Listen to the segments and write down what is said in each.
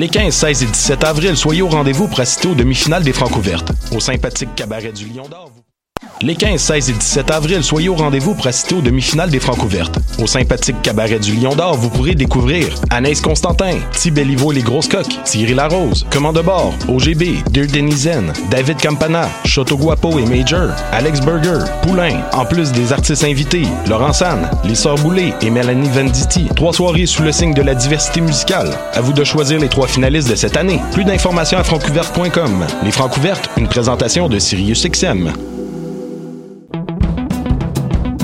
Les 15, 16 et 17 avril, soyez au rendez-vous pour assister aux demi-finales des Francouvertes. Au sympathique cabaret du Lion d'Or, les 15, 16 et 17 avril, soyez au rendez-vous pour assister aux demi-finales des Francouvertes. Au sympathique cabaret du Lion d'Or, vous pourrez découvrir Anaïs Constantin, Ti Belliveau et les Grosses Coques, Thierry Larose, Commande de bord, OGB, Dear Denizen, David Campana, Choto Guapo et Major, Alex Burger, Poulain, en plus des artistes invités, Laurent San, Les Sœurs Boulay et Mélanie Venditti. Trois soirées sous le signe de la diversité musicale. À vous de choisir les trois finalistes de cette année. Plus d'informations à francouverte.com. Les Francouvertes, une présentation de Sirius XM.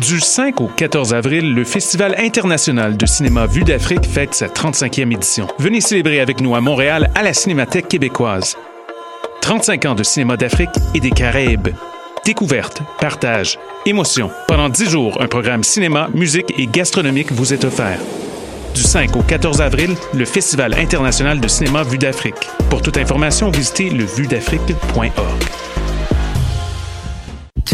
Du 5 au 14 avril, le Festival international de cinéma Vue d'Afrique fête sa 35e édition. Venez célébrer avec nous à Montréal à la Cinémathèque québécoise. 35 ans de cinéma d'Afrique et des Caraïbes. Découverte, partage, émotion. Pendant 10 jours, un programme cinéma, musique et gastronomique vous est offert. Du 5 au 14 avril, le Festival international de cinéma Vue d'Afrique. Pour toute information, visitez levuedafrique.org.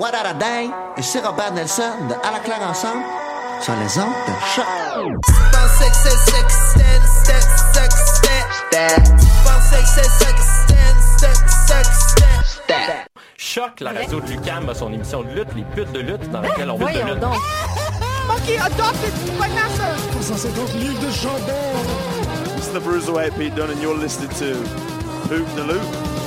What a Day et c'est Robert Nelson de À la claire ensemble sur les ondes de choc. Choc, la radio de Lucam a son émission de lutte, les putes de lutte, dans laquelle on veut de lutte. Monkey adopted Vanessa. 150 livres de. It's the Bruiserweight Pete Dunne, and you're listening to Hoop the Loop.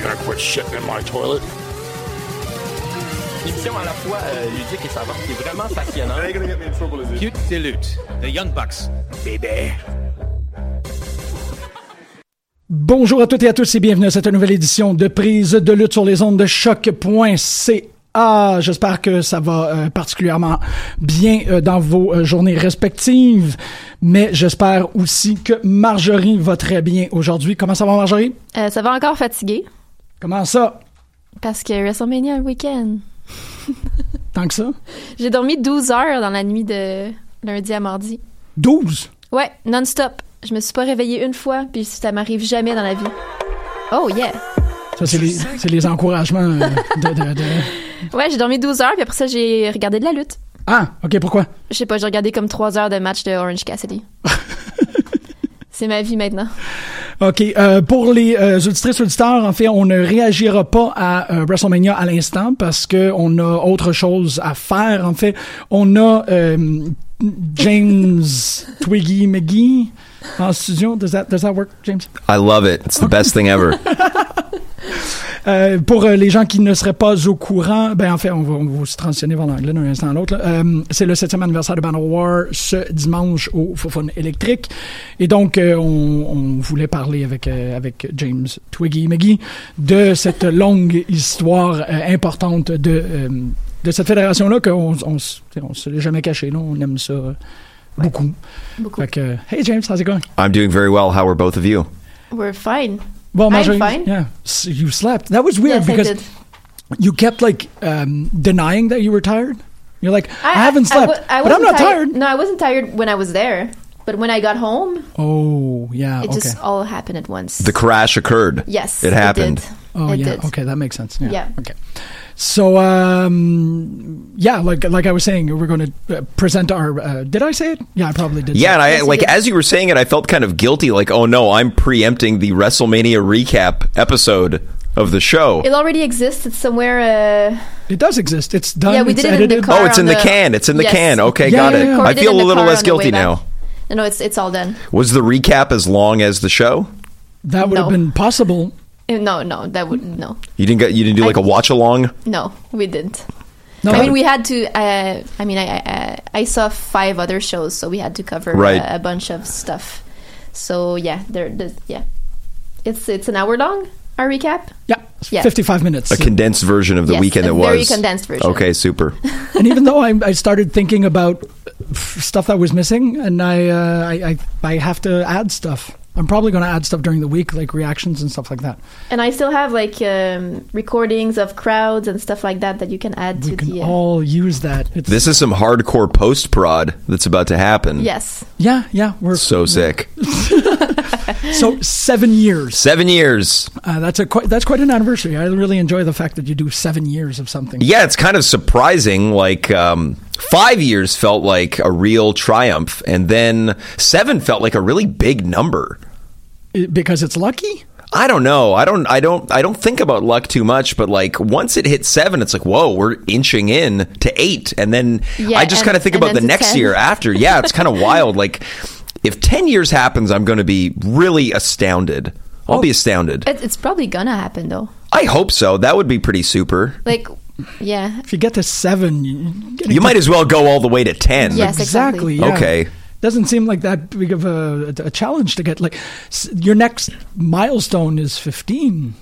You're gonna quit shitting in my toilet. Une émission à la fois euh, ludique et savante qui est vraiment passionnante. It ain't gonna get me in trouble, is it? Cute Deluxe, The Young Bucks, baby. Bonjour à toutes et à tous et bienvenue à cette nouvelle édition de prise de lutte sur les ondes de choc.ca. J'espère que ça va euh, particulièrement bien euh, dans vos euh, journées respectives, mais j'espère aussi que Marjorie va très bien aujourd'hui. Comment ça va Marjorie? Euh, ça va encore fatiguer Comment ça? parce que WrestleMania le week-end. Tant que ça? J'ai dormi 12 heures dans la nuit de lundi à mardi. 12? Ouais, non-stop. Je me suis pas réveillée une fois, puis ça m'arrive jamais dans la vie. Oh yeah! Ça, c'est les, encouragements euh, de, de- de- Ouais, j'ai dormi 12 heures, puis après ça, j'ai regardé de la lutte. Ah, OK, pourquoi? Je sais pas, j'ai regardé comme 3 heures de match de Orange Cassidy. C'est ma vie maintenant. OK. euh, pour les euh, auditrices auditeurs, en fait, on ne réagira pas à euh, WrestleMania à l'instant parce que on a autre chose à faire. En fait, on a euh, James Twiggy McGee en studio. Does that, does that work, James? I love it. It's the best thing ever. Euh, pour euh, les gens qui ne seraient pas au courant, ben en fait, on va, on va se transitionner vers l'anglais d'un instant à l'autre. Euh, c'est le septième anniversaire de Battle War ce dimanche au Fofone électrique. Et donc, euh, on, on voulait parler avec, euh, avec James Twiggy McGee de cette longue histoire euh, importante de, euh, de cette fédération-là qu'on on, on se l'est jamais caché. Là. On aime ça euh, beaucoup. Beaucoup. Fait que, hey James, how's it going? I'm doing very well. How are both of you? We're fine. Bon, I'm fine. Yeah, S- you slept. That was weird Yes, because you kept like um, denying that you were tired. You're like, I, I, haven't slept, w- I but I'm wasn't not tired. No, I wasn't tired when I was there. But when I got home, Oh, yeah, it okay. just all happened at once. The crash occurred. yes, It happened. did. oh, it yeah, did. okay, that makes sense. Yeah. Yeah. Okay. So, um, yeah, like like I was saying, we're going to uh, present our. Uh, did I say it? Yeah, I probably did. Yeah, and I Yes, like did. as you were saying it, I felt kind of guilty. Like, oh no, I'm preempting the WrestleMania recap episode of the show. It already exists. It's somewhere. Uh, It does exist. It's done. Yeah, we it's did it in the edited. car oh, it's in the, the- can. It's in the Yes. can. Okay, Yeah, got yeah, it. yeah. I feel in a little less on the way guilty now. no, no, it's it's all done. Was the recap as long as the show? That would have been possible. Uh, No, no, that would no, You didn't get. You didn't do like a watch along. no, we didn't. No, I mean, we had to. Uh, I mean, I, I I saw five other shows, so we had to cover Right. a, a bunch of stuff. So yeah, there, the, yeah, it's it's an hour long. Our recap. yeah, Yeah. 55 minutes. A condensed version of the Yes, weekend a it was. very condensed version. Okay, super. and even though I, I started thinking about stuff that was missing, and I, uh, I, I, I have to add stuff. I'm probably going to add stuff during the week, like reactions and stuff like that. And I still have like um, recordings of crowds and stuff like that that you can add We to can the. uh, all use that. It's, This is some hardcore post prod that's about to happen. yes, yeah, yeah. We're So sick. so seven years. Seven years. Uh, that's a quite, that's quite an anniversary. I really enjoy the fact that you do seven years of something. Yeah, it's kind of surprising. Like um, five years felt like a real triumph, and then seven felt like a really big number. Because it's lucky. I don't know. I don't. I don't. I don't think about luck too much. But like once it hits seven, it's like whoa, we're inching in to eight, and then Yeah, I just kind of think about the next 10. year after. Yeah, it's kind of wild. Like if ten years happens, I'm going to be really astounded. I'll Oh. be astounded. it's probably gonna happen though. I hope so. That would be pretty super. Like, yeah, If you get to seven, you, getting You to- might as well go all the way to ten. Yes, exactly. exactly. yeah. Okay. Doesn't seem like that big of a, a challenge to get. Like your next milestone is fifteen.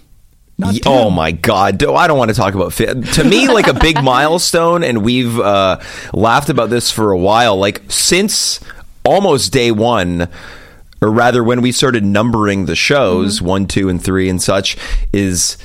Not Ye- 10. Oh my God! Do- I don't want to talk about fit. To me, like a big milestone, and we've uh, laughed about this for a while. Like since almost day one, or rather, when we started numbering the shows one, two, and three, and such, is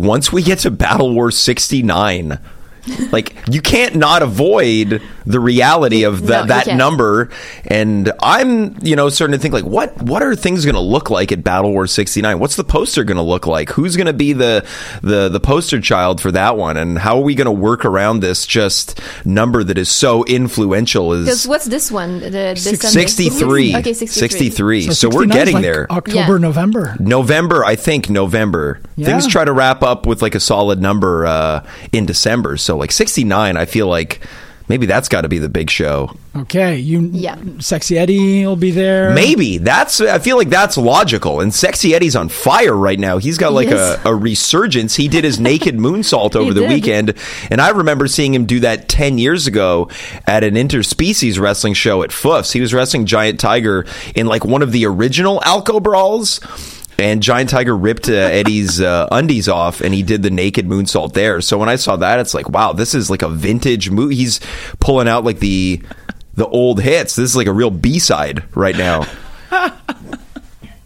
once we get to Battle War sixty nine. like you can't not avoid the reality of No, that you that can't. number and i'm you know starting to think like what what are things going to look like at battle war 69 what's the poster going to look like who's going to be the the the poster child for that one and how are we going to work around this just number that is so influential because is what's this one? The December 63 Okay, 63. 63 so, we're getting like there October, Yeah. November. November, I think November. Yeah. Things try to wrap up with like a solid number uh, in December. So like 69, I feel like maybe that's got to be the big show. Okay, you. Yeah. Sexy Eddie will be there. Maybe that's. I feel like that's logical. And Sexy Eddie's on fire right now. He's got like Yes. a, a resurgence. He did his naked moonsault over the did. weekend, and I remember seeing him do that ten years ago at an interspecies wrestling show at Foofs. He was wrestling Giant Tiger in like one of the original Alco brawls. And Giant Tiger ripped uh, Eddie's uh, undies off, and he did the naked moonsault there. So when I saw that, it's like, wow, this is like a vintage move. He's pulling out like the the old hits. This is like a real B side right now.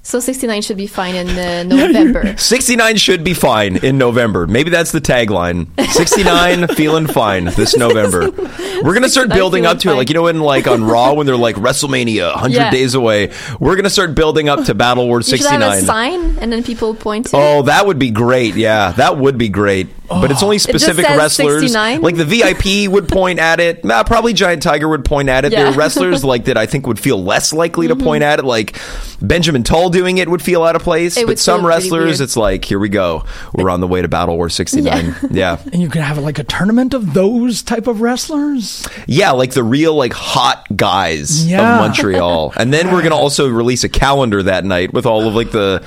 So 69 should be fine in uh, November. 69 should be fine in November. Maybe that's the tagline. 69 feeling fine this November. We're going to start building up feeling to it. Like, you know, when like on Raw, when they're like WrestleMania 100 Yeah. days away, we're going to start building up to Battle War You should have a 69. sign, and then people point to. Oh, that would be great. Yeah, that would be great. But it's only just specific says wrestlers. 69? Like the VIP would point at it. Nah, probably Giant Tiger would point at it. There Yeah. Mm-hmm. are wrestlers like that I think would feel less likely to point at it. Like Benjamin Tull doing it would feel out of place. It but some wrestlers, it's like, here we go. We're on the way to Battle War 69. Yeah. And you can have like a tournament of those type of wrestlers. Yeah, like the real like hot guys Yeah. of Montreal. And then we're going to also release a calendar that night with all of like the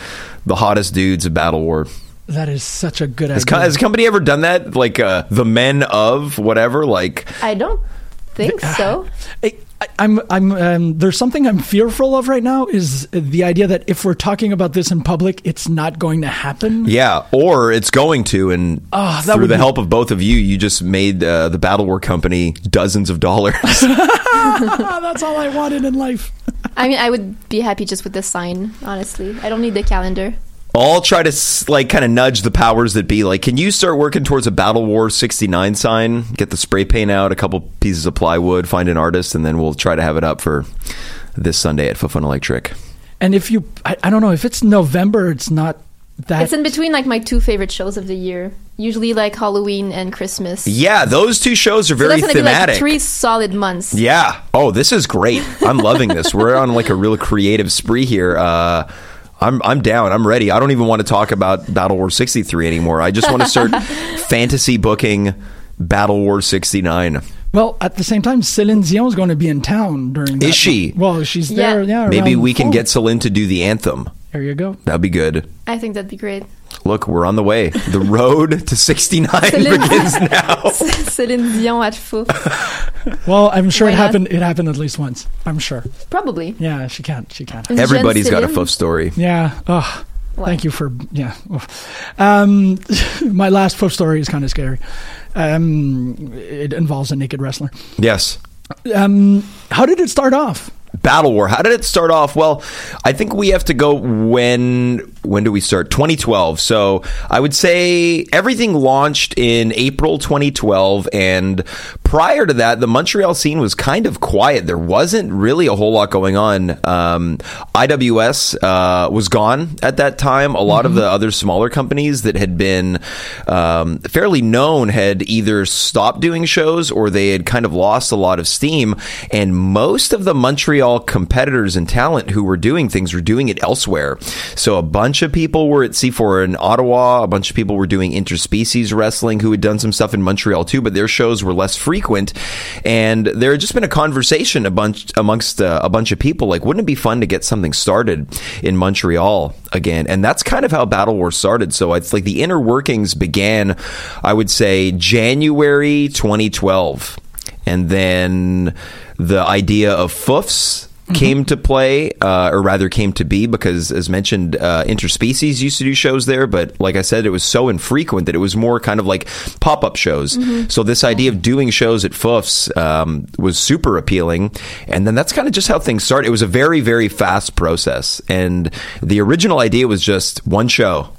the hottest dudes of Battle War. That is such a good Has, idea. co- has a company ever done that? Like uh, the men of whatever? Like I don't think so. I, I- I'm, I'm, um, there's something I'm fearful of right now is the idea that if we're talking about this in public, it's not going to happen. yeah, or it's going to, and Oh, that through would the be- help of both of you, you just made uh, the Battle War company dozens of dollars. That's all I wanted in life. I mean, I would be happy just with the sign, honestly. I don't need the calendar. I'll try to like kind of nudge the powers that be. Like, can you start working towards a Battle War '69 sign? Get the spray paint out, a couple pieces of plywood, find an artist, and then we'll try to have it up for this Sunday at Foufounes Electriques. And if you, I, I don't know, if it's November, it's not that. It's in between like my two favorite shows of the year. Usually like Halloween and Christmas. Yeah, those two shows are so very that's thematic. be like three solid months. Yeah. Oh, this is great. I'm loving this. We're on like a real creative spree here. Uh, I'm I'm down. I'm ready. I don't even want to talk about Battle War 63 anymore. I just want to start fantasy booking Battle War 69. Well, at the same time, Celine Dion is going to be in town during. That Is she? Well, she's there. Yeah. Maybe we can fall. get Celine to do the anthem. There you go. That'd be good. I think that'd be great. Look, we're on the way. The road to 69 Celine- begins now. Celine Dion at faux. Well, I'm sure Why it not? happened. It happened at least once. I'm sure. Probably. Yeah, she can't. She can't. Une Everybody's jeune got a Céline. foof story. Yeah. Oh, thank you for yeah. Um, my last foof story is kind of scary. Um, it involves a naked wrestler. Yes. Um, how did it start off? Battle War. How did it start off? Well, I think we have to go when when do we start? 2012. So I would say everything launched in April 2012, and prior to that, the Montreal scene was kind of quiet. There wasn't really a whole lot going on. Um, IWS uh, was gone at that time. A lot of the other smaller companies that had been um, fairly known had either stopped doing shows or they had kind of lost a lot of steam. And most of the Montreal competitors and talent who were doing things were doing it elsewhere. So a bunch of people were at C4 in Ottawa. A bunch of people were doing interspecies wrestling who had done some stuff in Montreal too, but their shows were less frequent. And there had just been a conversation a bunch amongst uh, a bunch of people like, wouldn't it be fun to get something started in Montreal again? And that's kind of how Battle War started. So it's like the inner workings began, I would say, January 2012. And then the idea of foofs came to play, uh, or rather came to be, because as mentioned, uh, interspecies used to do shows there, but like I said, it was so infrequent that it was more kind of like pop up shows. So this idea of doing shows at foofs um, was super appealing, and then that's kind of just how things started. It was a very very fast process, and the original idea was just one show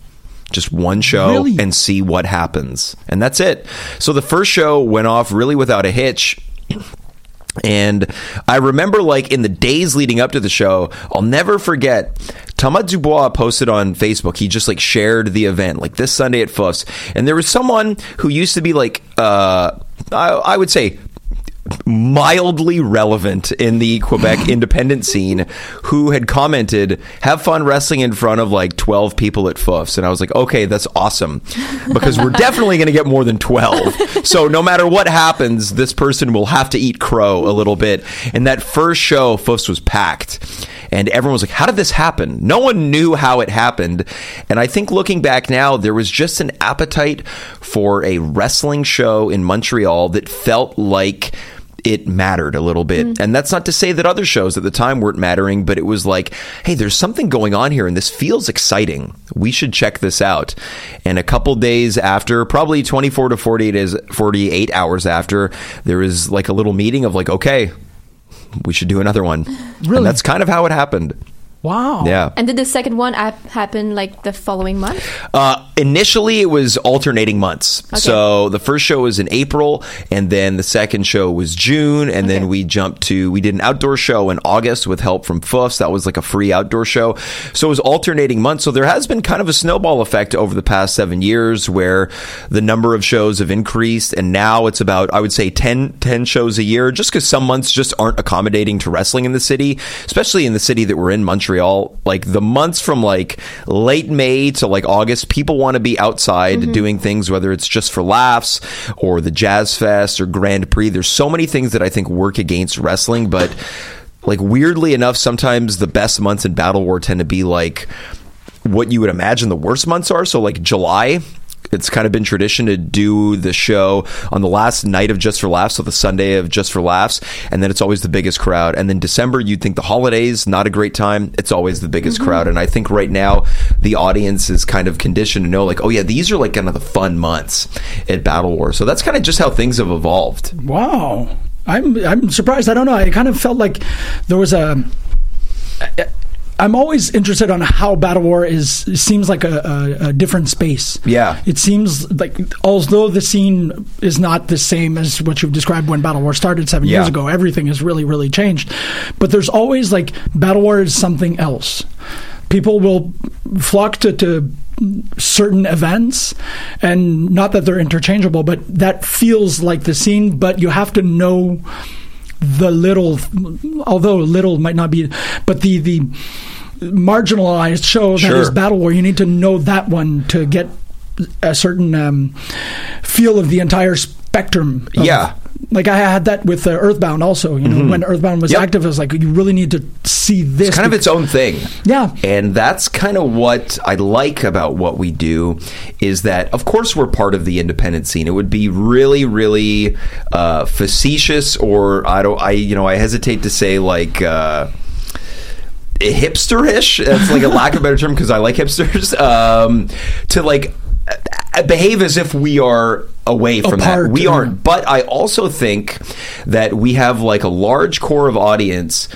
just one show Really? and see what happens. And that's it. So the first show went off really without a hitch. And I remember, like, in the days leading up to the show, I'll never forget. Thomas Dubois posted on Facebook. He just like shared the event, like this Sunday at Foofs. And there was someone who used to be like, uh, I, I would say, mildly relevant in the Quebec independent scene who had commented, have fun wrestling in front of like 12 people at Foofs. And I was like, okay, that's awesome because we're definitely going to get more than 12. So no matter what happens, this person will have to eat crow a little bit. And that first show, Foofs was packed. And everyone was like, how did this happen? No one knew how it happened. And I think looking back now, there was just an appetite for a wrestling show in Montreal that felt like it mattered a little bit. Mm. And that's not to say that other shows at the time weren't mattering, but it was like, hey, there's something going on here and this feels exciting. We should check this out. And a couple days after, probably 24 to 48 days, 48 hours after, there was like a little meeting of like, okay, we should do another one. Really? And that's kind of how it happened. Wow. Yeah. And did the second one ap- happen like the following month? Uh, initially, it was alternating months. So the first show was in April, and then the second show was June, and then we jumped to we did an outdoor show in August with help from Foofs. That was like a free outdoor show. So it was alternating months. So there has been kind of a snowball effect over the past seven years, where the number of shows have increased, and now it's about I would say 10, 10 shows a year, just because some months just aren't accommodating to wrestling in the city, especially in the city that we're in, Montreal. Like the months from like late May to like August, people want to be outside mm-hmm. doing things, whether it's just for laughs or the Jazz Fest or Grand Prix. There's so many things that I think work against wrestling, but like weirdly enough, sometimes the best months in Battle War tend to be like what you would imagine the worst months are. So like July. It's kind of been tradition to do the show on the last night of Just for Laughs, so the Sunday of Just for Laughs, and then it's always the biggest crowd. And then December, you'd think the holidays, not a great time. It's always the biggest mm-hmm. crowd. And I think right now the audience is kind of conditioned to know, like, oh yeah, these are like kind of the fun months at Battle War. So that's kind of just how things have evolved. Wow. I'm I'm surprised. I don't know. I kind of felt like there was a. I'm always interested on how Battle War is seems like a, a, a different space. Yeah. It seems like although the scene is not the same as what you've described when Battle War started seven years ago, everything has really really changed. But there's always like Battle War is something else. People will flock to, to certain events and not that they're interchangeable but that feels like the scene but you have to know the little although little might not be but the the marginalized show that Sure. is Battle War. You need to know that one to get a certain um, feel of the entire spectrum. of- Yeah. Like I had that with uh, Earthbound also. You know, Mhm. when Earthbound was Yep. active, I was like, you really need to see this. It's kind of its own thing. Yeah. And that's kind of what I like about what we do is that, of course, we're part of the independent scene. It would be really, really uh, facetious, or I don't, I, you know, I hesitate to say like, uh, hipsterish. That's like a lack of a better term because I like hipsters. Um, to like behave as if we are away from Apart, that. We yeah. aren't. But I also think that we have like a large core of audience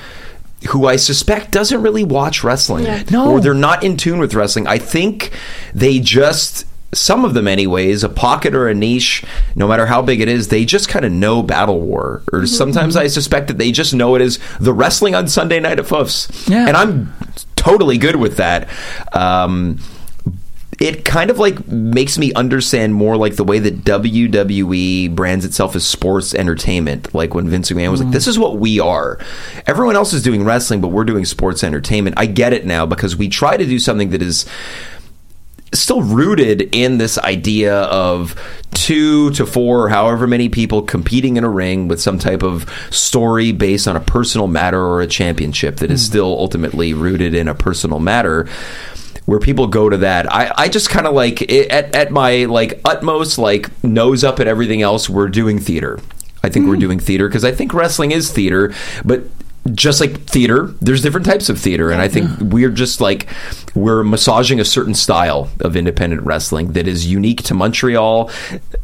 who I suspect doesn't really watch wrestling. Yeah. No. Or they're not in tune with wrestling. I think they just some of them anyways, a pocket or a niche, no matter how big it is, they just kind of know Battle War. Or sometimes I suspect that they just know it as the wrestling on Sunday night at Foofs. Yeah. And I'm totally good with that. Um, it kind of like makes me understand more like the way that WWE brands itself as sports entertainment. Like when Vince McMahon was like, mm. "This is what we are." Everyone else is doing wrestling, but we're doing sports entertainment. I get it now because we try to do something that is still rooted in this idea of two to four or however many people competing in a ring with some type of story based on a personal matter or a championship that is mm. still ultimately rooted in a personal matter where people go to that i, I just kind of like at, at my like utmost like nose up at everything else we're doing theater i think we're mm. doing theater because i think wrestling is theater but just like theater, there's different types of theater, and I think we're just like we're massaging a certain style of independent wrestling that is unique to Montreal,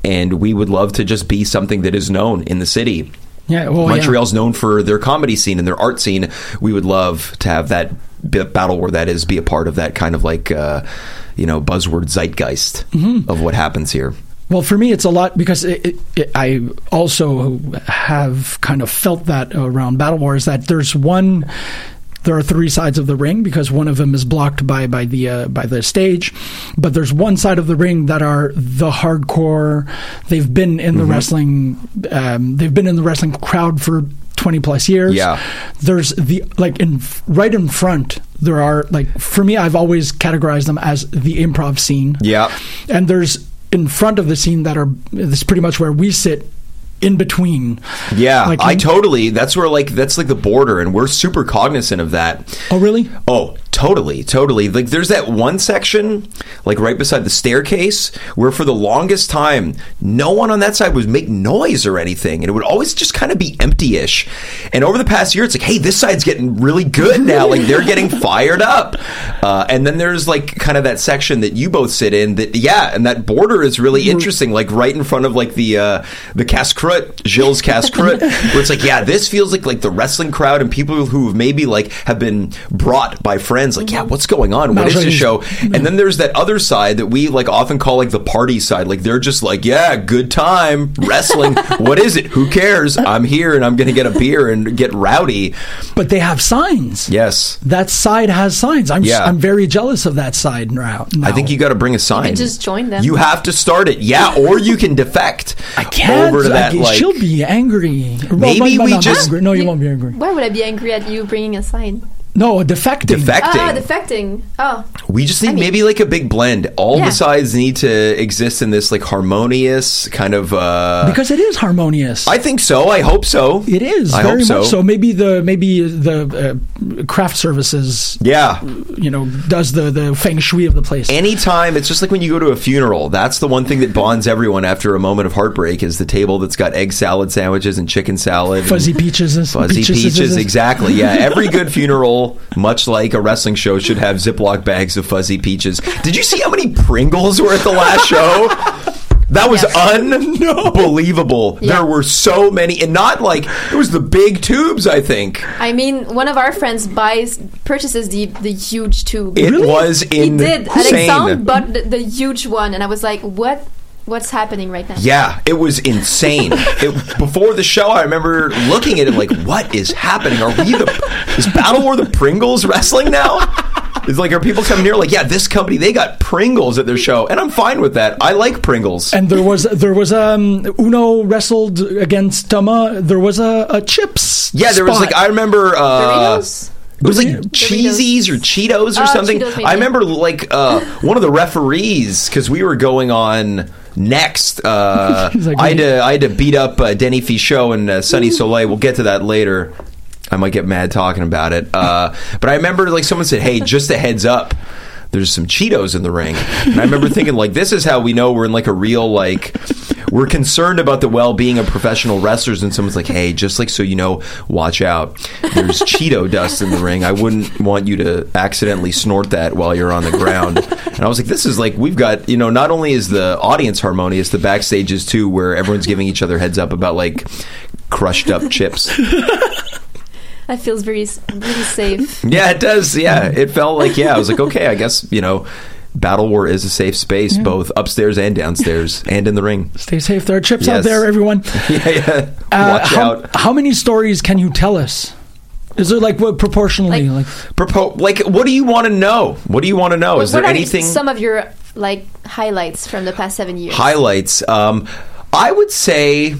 and we would love to just be something that is known in the city. Yeah, well, yeah. Montreal's known for their comedy scene and their art scene. We would love to have that battle where that is be a part of that kind of like uh, you know buzzword zeitgeist of what happens here. Well, for me, it's a lot because it, it, it, I also have kind of felt that around Battle Wars that there's one. There are three sides of the ring because one of them is blocked by by the uh, by the stage, but there's one side of the ring that are the hardcore. They've been in the wrestling. Um, they've been in the wrestling crowd for 20 plus years. Yeah. There's the like in right in front. There are like for me, I've always categorized them as the improv scene. Yeah. And there's in front of the scene that are this is pretty much where we sit in between. Yeah, Like I in- totally. That's where like that's like the border, and we're super cognizant of that. Oh, really? Oh, totally, totally. Like there's that one section, like right beside the staircase, where for the longest time, no one on that side was making noise or anything, and it would always just kind of be empty-ish. And over the past year, it's like, hey, this side's getting really good now. Like they're getting fired up. Uh, and then there's like kind of that section that you both sit in. That yeah, and that border is really interesting. Like right in front of like the uh, the Cascrut, Gilles Cascrut, where it's like, yeah, this feels like like the wrestling crowd and people who have maybe like have been brought by friends. Like, yeah, mm-hmm. what's going on? What is the show? And then there's that other side that we like often call like the party side. Like they're just like, yeah, good time wrestling. what is it? Who cares? I'm here and I'm gonna get a beer and get rowdy. But they have signs. Yes. That side has signs. I'm Yeah. I'm very jealous of that side now. I think you got to bring a sign. just join them. You have to start it, yeah, or you can defect. I can't. over to that. I- like, she'll be angry. Well, Maybe no, no, we just- angry. no, you won't be angry. Why would I be angry at you bringing a sign? No, defecting. Defecting. Ah, defecting. Oh, We just need maybe like a big blend. All Yeah. the sides need to exist in this like harmonious kind of. uh because it is harmonious. I think so. I hope so. It is I very hope so. much so. Maybe the maybe the uh, craft services, Yeah. you know, does the the feng shui of the place. Anytime, it's just like when you go to a funeral. That's the one thing that bonds everyone after a moment of heartbreak is the table that's got egg salad sandwiches and chicken salad. and Fuzzy peaches, and Fuzzy peaches, peaches, exactly. Yeah, every good funeral, much like a wrestling show, should have Ziploc bags of fuzzy peaches. Did you see how many Pringles were at the last show? That was unbelievable. There were so many, and not like it was the big tubes. I think I mean, one of our friends buys purchases the the huge tube. it was He did. insane. Alexandre bought the, the huge one, and I was like, "What? What's happening right now?" Yeah, it was insane. it, before the show, I remember looking at it like, "What is happening? Are we the is Battle War the Pringles wrestling now?" It's like, are people coming here like, "Yeah, this company they got Pringles at their show," and I'm fine with that. I like Pringles. And there was there was um Uno wrestled against Tama. There was a, a chips. Yeah, there was like I remember. Uh, Doritos? It was like cheesies or Cheetos or Oh, something. Cheetos. I remember like uh, one of the referees because we were going on next. Uh, like, I had to I had to beat up uh, Denny Fichot and uh, Sunny Soleil. We'll get to that later. I might get mad talking about it. Uh, but I remember like someone said, "Hey, just a heads up." There's some Cheetos in the ring, and I remember thinking like, "This is how we know we're in like a real like we're concerned about the well-being of professional wrestlers." And someone's like, "Hey, just like so you know, watch out. There's Cheeto dust in the ring. I wouldn't want you to accidentally snort that while you're on the ground." And I was like, "This is like we've got you know not only is the audience harmonious, the backstage is too, where everyone's giving each other heads up about like crushed up chips." That feels very, really safe. Yeah, it does. Yeah, it felt like yeah. I was like, okay, I guess you know, Battle War is a safe space, both upstairs and downstairs, and in the ring. Stay safe. There are chips out there, everyone. Yeah, yeah. Uh, Watch how, out. how many stories can you tell us? Is there like what proportionally? Like, Propo- like, what do you want to know? What do you want to know? Is there anything some of your like highlights from the past seven years? highlights? Um, I would say.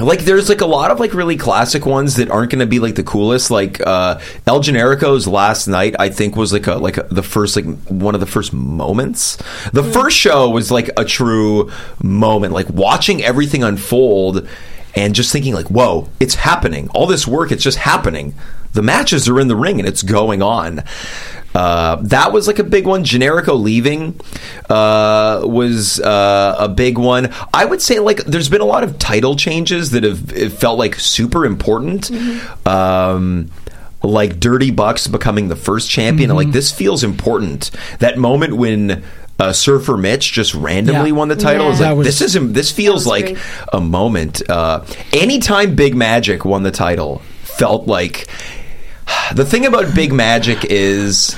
Like there's like a lot of like really classic ones that aren't going to be like the coolest. Like uh, El Generico's last night, I think was like a like a, the first like one of the first moments. The first show was like a true moment. Like watching everything unfold and just thinking like, whoa, it's happening. All this work, it's just happening. The matches are in the ring and it's going on. Uh, that was like a big one. Generico leaving uh, was uh, a big one. I would say like there's been a lot of title changes that have it felt like super important. Um, like Dirty Bucks becoming the first champion. and, Like this feels important. That moment when. Uh, Surfer Mitch just randomly Yeah. won the title. Yeah. Is like was- this is this feels like great. a moment. Uh, anytime Big Magic won the title, felt like the thing about Big Magic is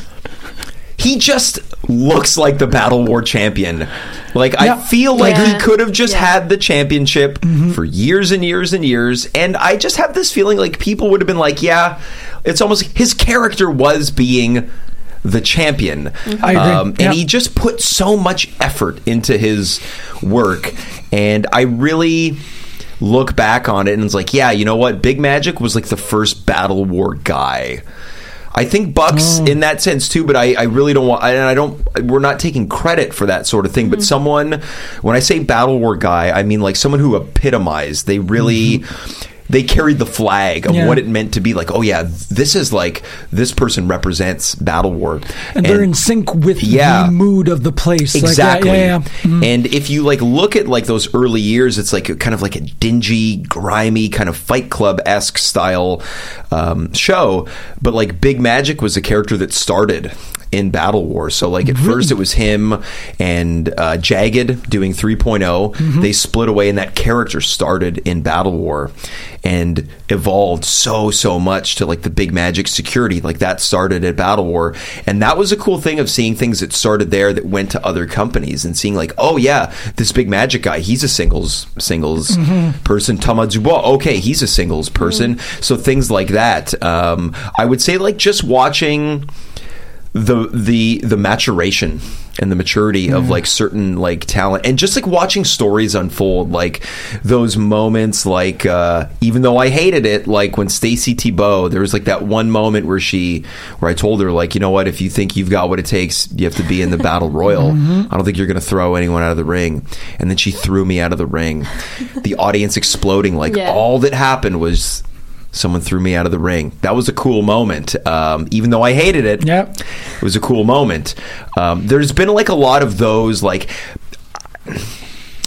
he just looks like the Battle War champion. Like I feel like he could have just Yeah. had the championship for years and years and years, and I just have this feeling like people would have been like, "Yeah, it's almost his character was being." The champion, I agree. Um, Yeah. and he just put so much effort into his work, and I really look back on it and it's like, yeah, you know what? Big Magic was like the first Battle War guy. I think Bucks Oh. in that sense too, but I, I really don't want. And I don't. We're not taking credit for that sort of thing. But mm-hmm. someone, when I say Battle War guy, I mean like someone who epitomized. They really. Mm-hmm. They carried the flag of Yeah. what it meant to be like. Oh yeah, this is like this person represents Battle War, and they're in sync with Yeah. the mood of the place. Like, Exactly. yeah, yeah. Mhm. And if you like look at like those early years, it's like kind of like a dingy, grimy kind of Fight Club esque style um, show. But like Big Magic was a character that started in Battle War. So like at first it was him and uh, Jagged doing 3.0. They split away, and that character started in Battle War and evolved so so much to like the Big Magic security. Like that started at Battle War, and that was a cool thing of seeing things that started there that went to other companies and seeing like, oh yeah, this Big Magic guy, he's a singles singles person. Thomas Dubois, okay, he's a singles person. So things like that. Um, I would say like just watching the the the maturation and the maturity of like certain like talent. And just like watching stories unfold like those moments like uh even though I hated it like when Stacy Thibault there was like that one moment where she where I told her like you know what? If you think you've got what it takes you have to be in the battle royal. I don't think you're going to throw anyone out of the ring. And then she threw me out of the ring. The audience exploding like Yeah. all that happened was someone threw me out of the ring. That was a cool moment. Um, even though I hated it, Yeah. it was a cool moment. Um, there's been like a lot of those like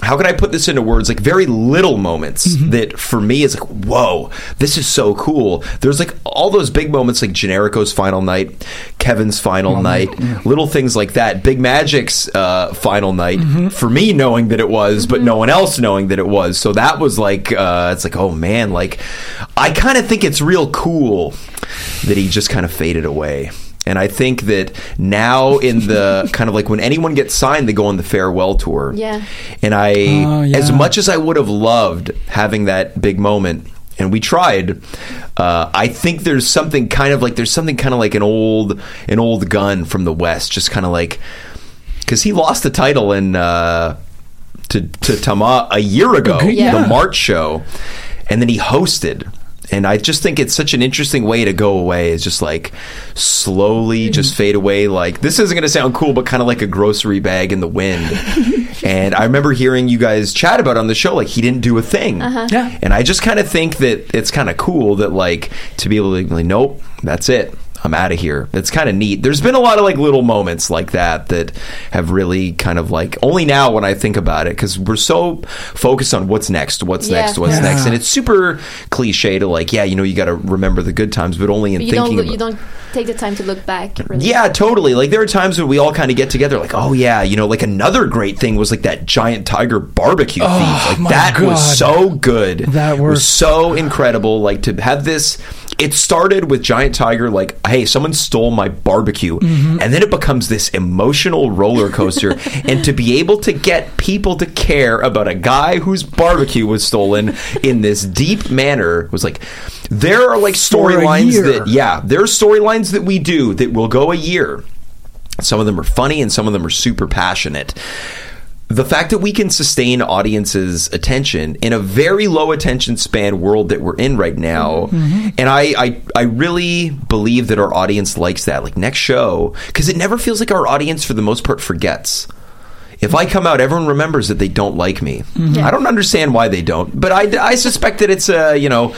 how can I put this into words? Like very little moments that for me is like, whoa, this is so cool. There's like all those big moments like Generico's final night, Kevin's final night, little things like that. Big Magic's uh, final night for me knowing that it was, but no one else knowing that it was. So that was like, uh, it's like, oh man, like I kind of think it's real cool that he just kind of faded away. And I think that now in the kind of like when anyone gets signed, they go on the farewell tour. Yeah. And I, Oh, yeah. as much as I would have loved having that big moment, and we tried, uh, I think there's something kind of like there's something kind of like an old an old gun from the West, just kind of like because he lost the title in uh, to to Tama a year ago, yeah. the March show, and then he hosted. And I just think it's such an interesting way to go away. Is just like slowly just fade away. Like this isn't going to sound cool, but kind of like a grocery bag in the wind. and I remember hearing you guys chat about it on the show, like he didn't do a thing. Uh-huh. Yeah. And I just kind of think that it's kind of cool that like to be able to be like, nope, that's it. I'm out of here. It's kind of neat. There's been a lot of like little moments like that that have really kind of like only now when I think about it because we're so focused on what's next, what's Yeah. next, what's Yeah. next, and it's super cliche to like, yeah, you know, you got to remember the good times, but only in you thinking. don't. about- You don't take the time to look back. Really. yeah, totally. Like there are times when we all kind of get together, like, oh yeah, you know, like another great thing was like that giant tiger barbecue Oh, thief. Like my that God. was so good. That was so incredible. Like to have this. It started with Giant Tiger, like, hey, someone stole my barbecue, Mm-hmm. and then it becomes this emotional roller coaster. and to be able to get people to care about a guy whose barbecue was stolen in this deep manner was like, there are like storylines that, yeah, there are storylines that we do that will go a year. Some of them are funny and some of them are super passionate. The fact that we can sustain audiences' attention in a very low attention span world that we're in right now, mm-hmm. and I, I, I really believe that our audience likes that. Like next show, because it never feels like our audience, for the most part, forgets. If I come out, everyone remembers that they don't like me. Mm-hmm. I don't understand why they don't, but I, I suspect that it's a you know,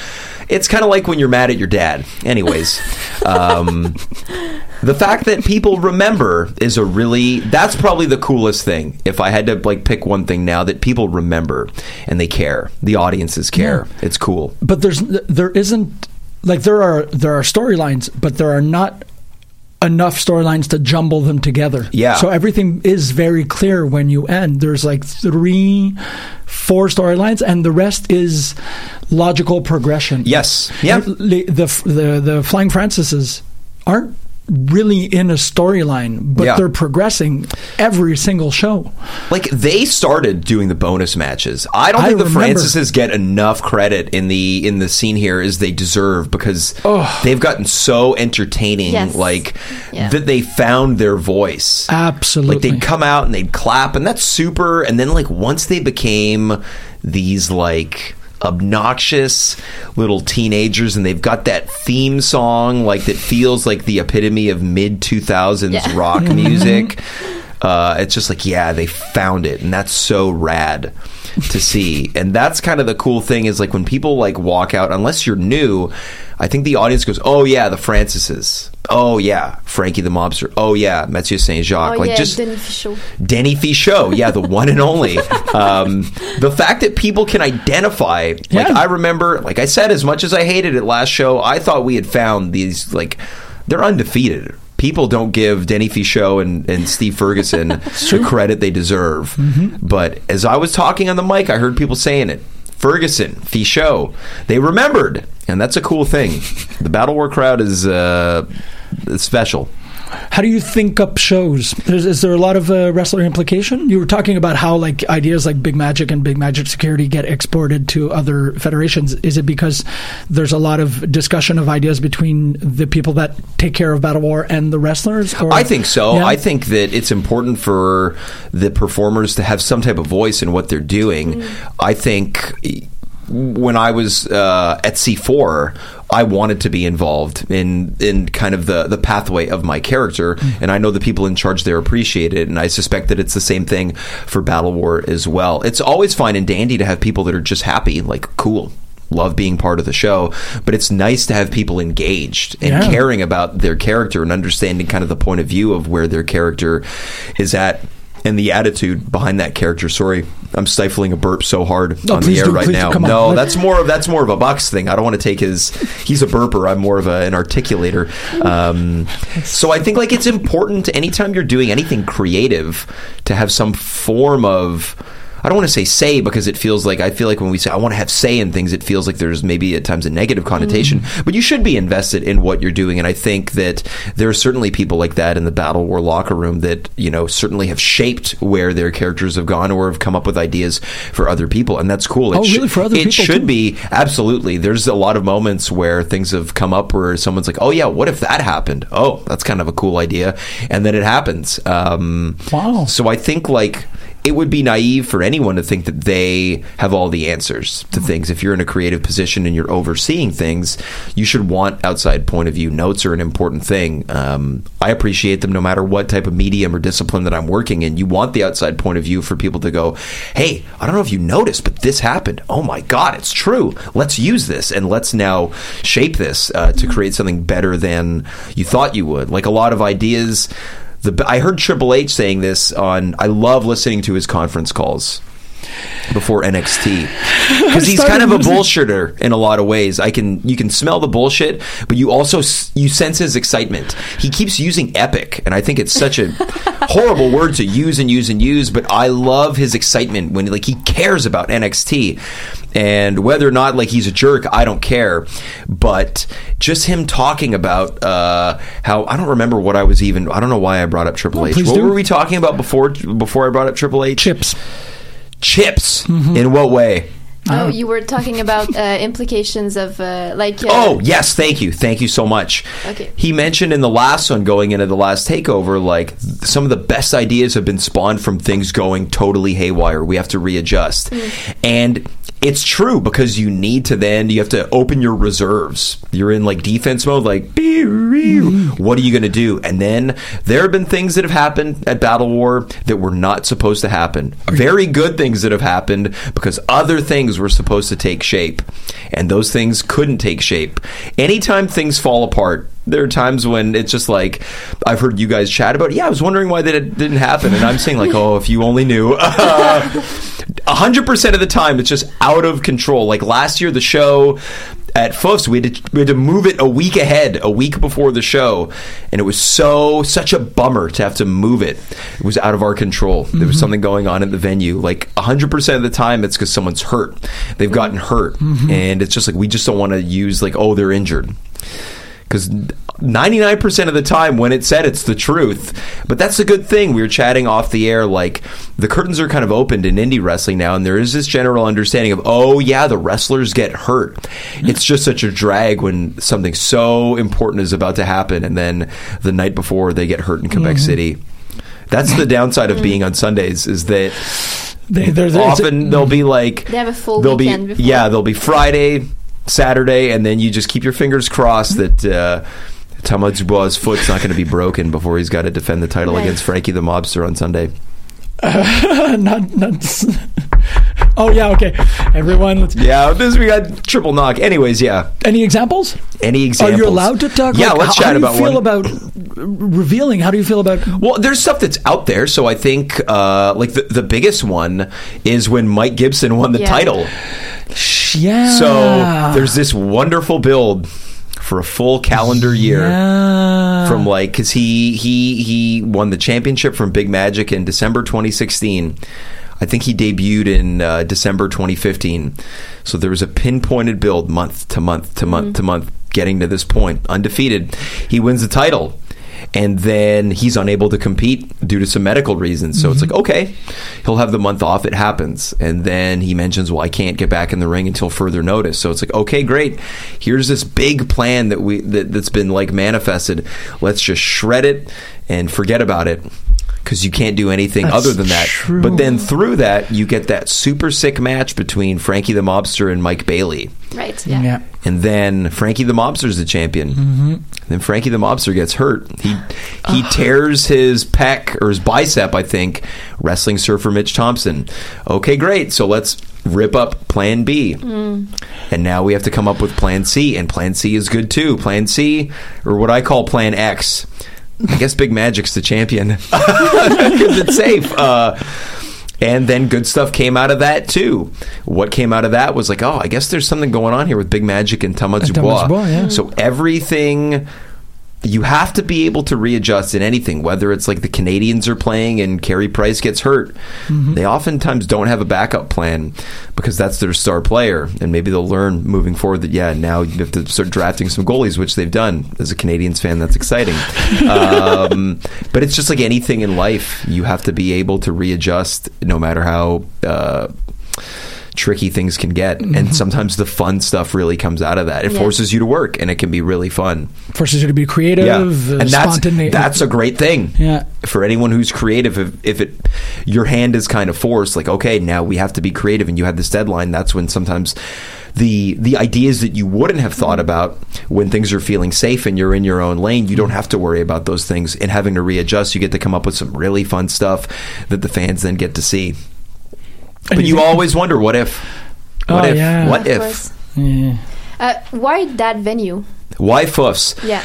it's kind of like when you're mad at your dad. Anyways, um, the fact that people remember is a really that's probably the coolest thing. If I had to like pick one thing now that people remember and they care, the audiences care. It's cool. but there's there isn't like there are there are storylines, but there are not enough storylines to jumble them together. Yeah. So everything is very clear when you end. There's like three, four storylines, and the rest is logical progression. Yes. Yeah. The the the, the Flying Francises aren't really in a storyline, but Yeah. they're progressing every single show. Like they started doing the bonus matches. I don't I think the remember. Francises get enough credit in the in the scene here as they deserve because they've gotten so entertaining. Yes. Like Yeah. that they found their voice. Absolutely. Like they'd come out and they'd clap, and that's super. And then like once they became these like obnoxious little teenagers and they've got that theme song like that feels like the epitome of mid 2000s Yeah. rock music. Uh, it's just like yeah they found it and that's so rad to see. And that's kind of the cool thing is like when people like walk out unless you're new i think the audience goes oh yeah the francises oh yeah frankie the mobster oh yeah mathieu saint jacques Oh like yeah, just Denis Fichot. Denny Fichot, yeah, the one and only. Um, the fact that people can identify, like I remember, like I said, as much as I hated it last show, I thought we had found these like they're undefeated. People don't give Denny Fichot and, and Steve Ferguson the credit they deserve. But as I was talking on the mic, I heard people saying it. Ferguson, Fichot, they remembered, and that's a cool thing. The Battle War crowd is uh, special. How do you think up shows? Is, is there a lot of uh, wrestler implication? You were talking about how like ideas like Big Magic and Big Magic Security get exported to other federations. Is it because there's a lot of discussion of ideas between the people that take care of Battle War and the wrestlers? Or, I think so. Yeah? I think that it's important for the performers to have some type of voice in what they're doing. I think when I was uh, at C4, I wanted to be involved in in kind of the the pathway of my character, and I know the people in charge there appreciate it, and I suspect that it's the same thing for Battle War as well. It's always fine and dandy to have people that are just happy, like cool. Love being part of the show, but it's nice to have people engaged and Yeah. caring about their character and understanding kind of the point of view of where their character is at and the attitude behind that character. Sorry, I'm stifling a burp so hard No, on the air do, right now. do. Come on. no, that's more of that's more of a box thing. I don't want to take his. He's a burper. I'm more of a, an articulator. Um, so I think like it's important anytime you're doing anything creative to have some form of. I don't want to say say because it feels like I feel like when we say I want to have say in things, it feels like there's maybe at times a negative connotation. But you should be invested in what you're doing, and I think that there are certainly people like that in the Battle War locker room that you know certainly have shaped where their characters have gone or have come up with ideas for other people, and that's cool. It Oh, really? For other it people, should too? be absolutely. There's a lot of moments where things have come up where someone's like, "Oh yeah, what if that happened? Oh, that's kind of a cool idea," and then it happens. Um, Wow. So I think like it would be naive for anyone to think that they have all the answers to things. If you're in a creative position and you're overseeing things, you should want outside point of view. Notes are an important thing. Um, I appreciate them no matter what type of medium or discipline that I'm working in. You want the outside point of view for people to go, hey, I don't know if you noticed, but this happened. Oh my God, it's true. Let's use this and let's now shape this uh, to create something better than you thought you would. Like a lot of ideas the I heard Triple H saying this on. I love listening to his conference calls before NXT because he's kind of a bullshitter in a lot of ways. I can you can smell the bullshit, but you also you sense his excitement. He keeps using epic, and I think it's such a horrible word to use and use and use. But I love his excitement when like he cares about NXT, and whether or not like he's a jerk, I don't care. But just him talking about uh, how I don't remember what I was even. I don't know why I brought up Triple Oh, H. What do. were we talking about before? Before I brought up Triple H, chips. Chips. Mm-hmm. In what way? Oh, you were talking about uh, implications of uh, like. Uh, Oh, yes, thank you. Thank you so much. Okay. He mentioned in the last one going into the last takeover, like th- some of the best ideas have been spawned from things going totally haywire. We have to readjust. And it's true because you need to then you have to open your reserves. You're in like defense mode, like what are you going to do? And then there have been things that have happened at Battle War that were not supposed to happen. Very good things that have happened because other things were supposed to take shape, and those things couldn't take shape. Anytime things fall apart. There are times when it's just like I've heard you guys chat about. Yeah, I was wondering why that didn't happen, and I'm saying like, oh, if you only knew. hundred percent of the time, it's just out of control. Like last year, the show at Foofs, we had, to, we had to move it a week ahead, a week before the show, and it was so such a bummer to have to move it. It was out of our control. There was Mhm. something going on at the venue. Like hundred percent of the time, it's because someone's hurt. They've gotten hurt, Mhm. and it's just like we just don't want to use like, oh, they're injured because 99% of the time when it's said it's the truth but that's a good thing we were chatting off the air like the curtains are kind of opened in indie wrestling now and there is this general understanding of oh yeah the wrestlers get hurt it's just such a drag when something so important is about to happen and then the night before they get hurt in quebec Mhm. city that's the downside of being on sundays is that They- there's- it's- often they'll be like They have a full there'll weekend be before. yeah there'll be friday saturday and then you just keep your fingers crossed that uh Thomas Dubois' foot's not going to be broken before he's got to defend the title Right. against Frankie the Mobster on Sunday. not, not. oh yeah, okay. Everyone, let's. Yeah, this we got triple knock. Anyways, yeah. Any examples? Any examples? Are you allowed to talk? Yeah, Like, let's how, chat how do you about feel one. about revealing? How do you feel about? Well, there's stuff that's out there. So I think, uh, like the, the biggest one is when Mike Gibson won the Yeah. title. Yeah. So there's this wonderful build for a full calendar year Yeah. from like because he he he won the championship from Big Magic in December 2016. I think he debuted in uh, December 2015. So there was a pinpointed build month to month to month to month getting to this point undefeated. He wins the title. And then he's unable to compete due to some medical reasons. So it's mm-hmm. like, okay, he'll have the month off. It happens. And then he mentions, well, I can't get back in the ring until further notice. So it's like, okay, great. Here's this big plan that we that, that's been like manifested. Let's just shred it and forget about it because you can't do anything That's other than that. true. But then through that, you get that super sick match between Frankie the Mobster and Mike Bailey. Right. Yeah. Yeah. And then Frankie the Mobster's the champion. Mhm. Then Frankie the Mobster gets hurt. He he tears his pec or his bicep, I think, wrestling surfer Mitch Thompson. Okay, great. So let's rip up Plan B. Mm. And now we have to come up with Plan C, and Plan C is good too. Plan C, or what I call Plan X. I guess Big Magic's the champion because it's safe. Uh, and then good stuff came out of that too. What came out of that was like, oh, I guess there's something going on here with Big Magic and And Dubois. Dubois, yeah. So everything you have to be able to readjust in anything, whether it's like the Canadiens are playing and Carey Price gets hurt. Mhm. They oftentimes don't have a backup plan because that's their star player. And maybe they'll learn moving forward that, yeah, now you have to start drafting some goalies, which they've done. As a Canadiens fan, that's exciting. um, but it's just like anything in life, you have to be able to readjust no matter how. Uh, tricky things can get, Mm-hmm. and sometimes the fun stuff really comes out of that. It Yeah. forces you to work, and it can be really fun. Forces you to be creative, Yeah, uh, and that's spontaneous. that's a great thing. Yeah. for anyone who's creative, if, if it your hand is kind of forced, like okay, now we have to be creative, and you have this deadline. That's when sometimes the the ideas that you wouldn't have thought about when things are feeling safe and you're in your own lane, you don't have to worry about those things and having to readjust. You get to come up with some really fun stuff that the fans then get to see. But you always wonder, what if? What Oh, if? yeah. What Of if? Yeah. Uh, why that venue? Why Foofs? Yeah.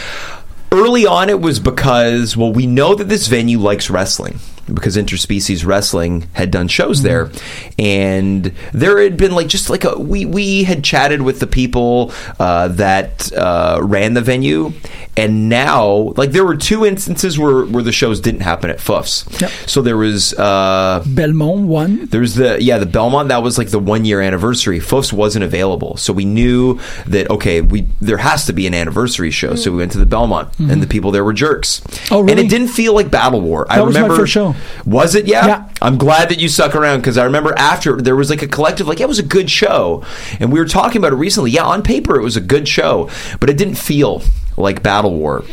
Early on, it was because, well, we know that this venue likes wrestling because Interspecies Wrestling had done shows there, and there had been like just like a we we had chatted with the people uh, that uh, ran the venue, and now like there were two instances where where the shows didn't happen at Foofs. Yep. So there was uh, Belmont one. there's the yeah the Belmont that was like the one year anniversary. Foofs wasn't available, so we knew that okay we there has to be an anniversary show. So we went to the Belmont, and the people there were jerks. Oh, really? And it didn't feel like Battle War. I That my remember first show. Was it? Yeah. Yeah. I'm glad that you stuck around because I remember after there was like a collective like it was a good show, and we were talking about it recently. Yeah, on paper it was a good show, but it didn't feel like Battle War.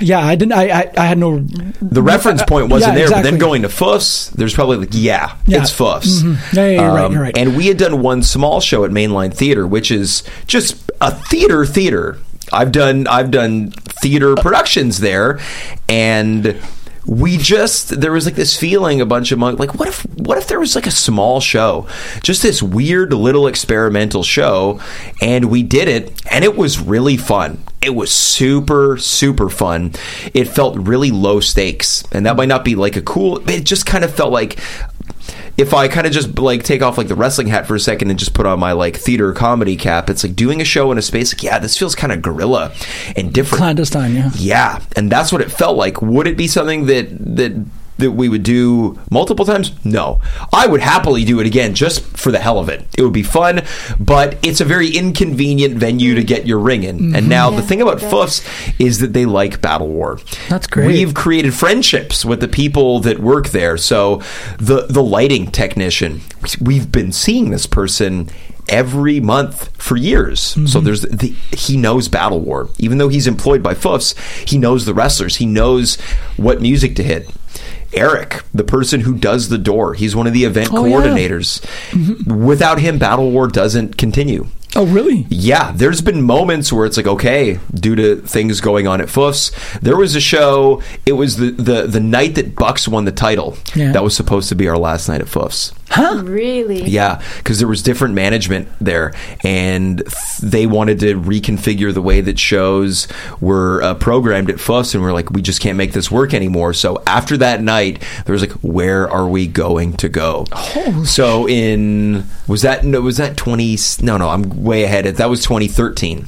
Yeah, I didn't. I I, I had no. The reference point wasn't Yeah, there, but then going to Foofs, there's probably like, yeah, Yeah. it's Foofs. Mhm. Yeah, yeah, you're right, you're right. And we had done one small show at Mainline Theater, which is just a theater theater. I've done I've done theater productions there, and we just there was like this feeling a bunch of like what if what if there was like a small show just this weird little experimental show and we did it and it was really fun. It was super super fun. It felt really low stakes and that might not be like a cool it just kind of felt like if I kind of just like take off like the wrestling hat for a second and just put on my like theater comedy cap, it's like doing a show in a space like, yeah, this feels kind of guerrilla and different. Clandestine, yeah. Yeah, and that's what it felt like. Would it be something that that that we would do multiple times? No. I would happily do it again just for the hell of it. It would be fun, but it's a very inconvenient venue to get your ring in. And mm-hmm. now the thing about Foofs is that they like Battle War. That's great. We've created friendships with the people that work there. So the the lighting technician, we've been seeing this person every month for years. So mm-hmm. there's the, he knows Battle War. Even though he's employed by Foofs, he knows the wrestlers. He knows what music to hit. Eric, the person who does the door, he's one of the event Oh, yeah. coordinators. Mm-hmm. Without him, Battle War doesn't continue. Oh, really? Yeah, there's been moments where it's like, okay, due to things going on at Foofs, there was a show. It was the the, the night that Bucks won the title. Yeah. That was supposed to be our last night at Foofs. Huh? Really? Yeah, because there was different management there, and th- they wanted to reconfigure the way that shows were uh, programmed at Foofs, and we're like, we just can't make this work anymore. So after that night, there was like, where are we going to go? so in was that no was that twenty? No, no, I'm way ahead. That was 2013.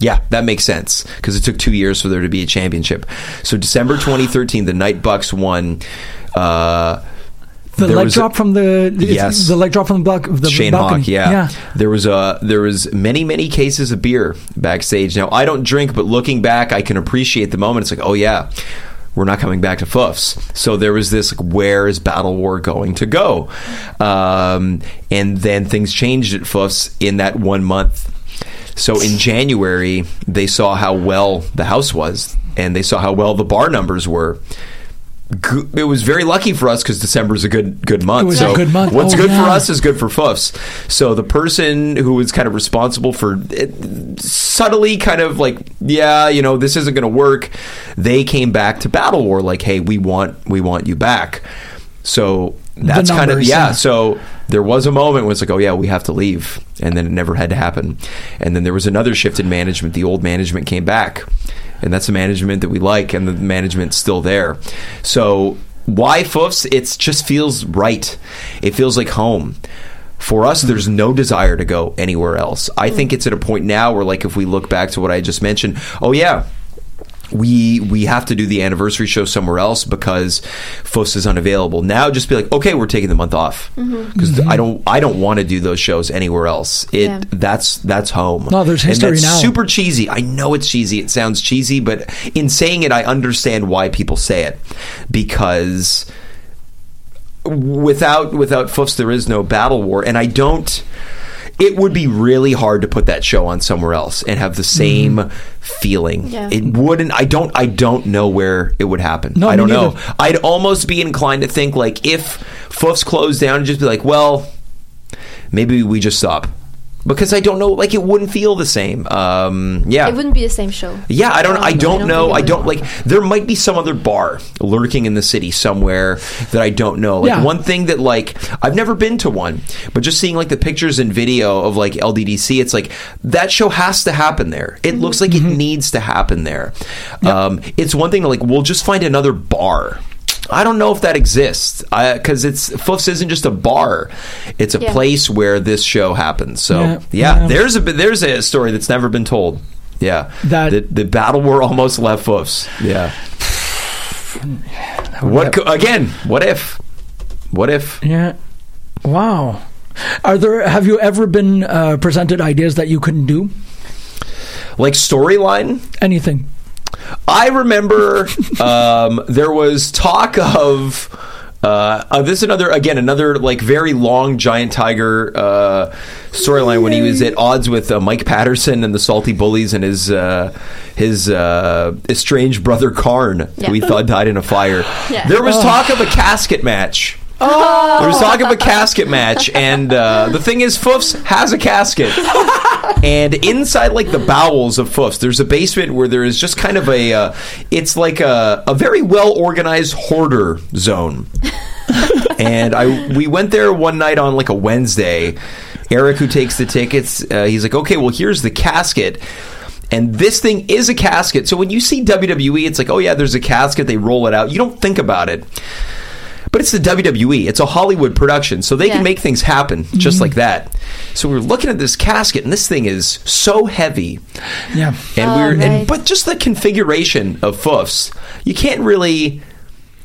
Yeah, that makes sense because it took two years for there to be a championship. So December 2013, the night Bucks won. Uh, The there leg was a- drop from the Yes. the leg drop from the block the Shane balcony. Hawk, yeah. yeah. There was a there was many many cases of beer backstage. Now I don't drink, but looking back, I can appreciate the moment. It's like, oh yeah, we're not coming back to Foofs. So there was this like, where is Battle War going to go? Um, and then things changed at Foofs in that one month. So in January, they saw how well the house was, and they saw how well the bar numbers were. Go- It was very lucky for us because December is a good good month. It was a so good month. What's Oh, good for us is good for Foofs. So the person who was kind of responsible for it, subtly kind of like, yeah, you know, this isn't going to work. They came back to Battle War like, hey, we want we want you back. So that's kind of yeah. yeah. So there was a moment when it's like, oh yeah, we have to leave, and then it never had to happen. And then there was another shift in management. The old management came back, and that's the management that we like, and the management's still there. So why Foofs? It just feels right. It feels like home. For us, there's no desire to go anywhere else. I think it's at a point now where, like, if we look back to what I just mentioned, oh yeah, we we have to do the anniversary show somewhere else because Foofs is unavailable. Now just be like, okay, we're taking the month off mm-hmm. because mm-hmm. I don't I don't want to do those shows anywhere else. It Yeah. that's that's home. No, there's And history that's now. Super cheesy. I know it's cheesy. It sounds cheesy, but in saying it, I understand why people say it because without without Foofs, there is no Battle War, and I don't. It would be really hard to put that show on somewhere else and have the same Mm-hmm. feeling. Yeah. It wouldn't. I don't. I don't know where it would happen. No, I don't know. I'd almost be inclined to think like if Foofs closed down and just be like, well, maybe we just stop because I don't know. Like it wouldn't feel the same. Um, yeah, It wouldn't be the same show. yeah, I don't. I don't don't know. I don't like. There might be some other bar lurking in the city somewhere that I don't know. Like Yeah. one thing that like I've never been to one, but just seeing like the pictures and video of like LDDC, it's like that show has to happen there. It looks like Mm-hmm. it needs to happen there. Um, it's one thing to like we'll just find another bar. I don't know if that exists because it's Foofs isn't just a bar; it's a Yeah. place where this show happens. So Yeah. yeah, Yeah. there's a there's a story that's never been told. Yeah, That- the, the battle war almost left Foofs. Yeah. What co- again? What if? What if? Yeah. Wow. Are there? Have you ever been uh, presented ideas that you couldn't do? Like storyline? Anything? I remember um, there was talk of. Uh, uh, this is another again another like very long giant tiger uh, storyline when he was at odds with uh, Mike Patterson and the Salty Bullies and his uh, his uh, estranged brother Karn, who he thought died in a fire. Yeah. There was talk of a casket match. There was talk of a casket match, and uh, the thing is, Foofs has a casket. and inside, like the bowels of Foofs, there's a basement where there is just kind of a, uh, it's like a, a very well organized hoarder zone. and I, we went there one night on like a Wednesday. Eric, who takes the tickets, uh, he's like, okay, well, here's the casket. And this thing is a casket. So when you see WWE, it's like, oh yeah, there's a casket. They roll it out. You don't think about it. But it's the WWE. It's a Hollywood production, so they Yeah. can make things happen just mm-hmm. like that. So we are looking at this casket, and this thing is so heavy. Yeah. And Oh, we were, and, but just the configuration of Foofs, you can't really.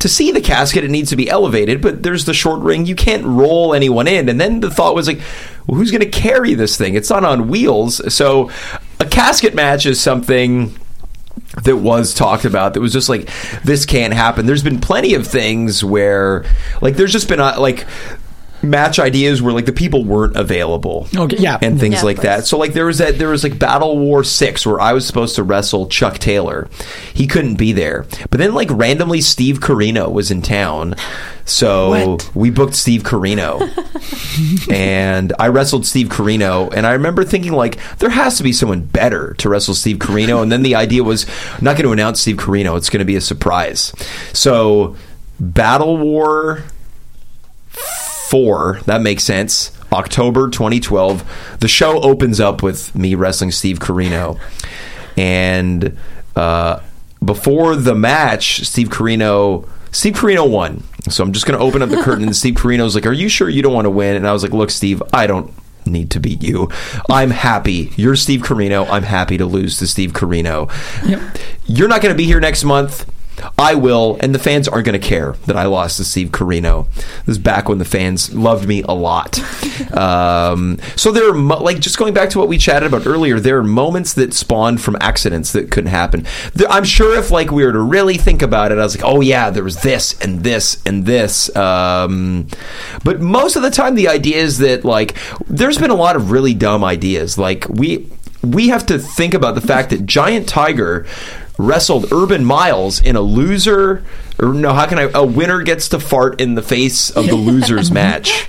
To see the casket, it needs to be elevated, but there's the short ring. You can't roll anyone in. And then the thought was like, well, who's going to carry this thing? It's not on wheels. So a casket match is something that was talked about that was just like this can't happen. There's been plenty of things where like there's just been uh, like match ideas where like the people weren't available Okay, yeah. and things Yeah, like that. so like there was that there was like battle war 6 where i was supposed to wrestle chuck taylor. He couldn't be there. But then like randomly steve corino was in town. So What? we booked steve corino. And I wrestled Steve Corino, and I remember thinking like there has to be someone better to wrestle Steve Corino, and then the idea was I'm not going to announce Steve Corino; it's going to be a surprise. So Battle War four, that makes sense. October 2012, the show opens up with me wrestling Steve Corino, and uh, before the match, Steve Corino. Steve Corino won. So I'm just going to open up the curtain and Steve Corino's like, Are you sure you don't want to win? And I was like, Look, Steve, I don't need to beat you. I'm happy. You're Steve Corino. I'm happy to lose to Steve Corino. You're not going to be here next month. I will, and the fans aren't going to care that I lost to Steve Corino. This is back when the fans loved me a lot. um, so there are mo- like just going back to what we chatted about earlier. There are moments that spawned from accidents that couldn't happen. There, I'm sure if like we were to really think about it, I was like, oh yeah, there was this and this and this. Um, but most of the time, the idea is that like there's been a lot of really dumb ideas. Like we we have to think about the fact that Giant Tiger wrestled Urban Miles in a loser or no, how can I a winner gets to fart in the face of the losers match.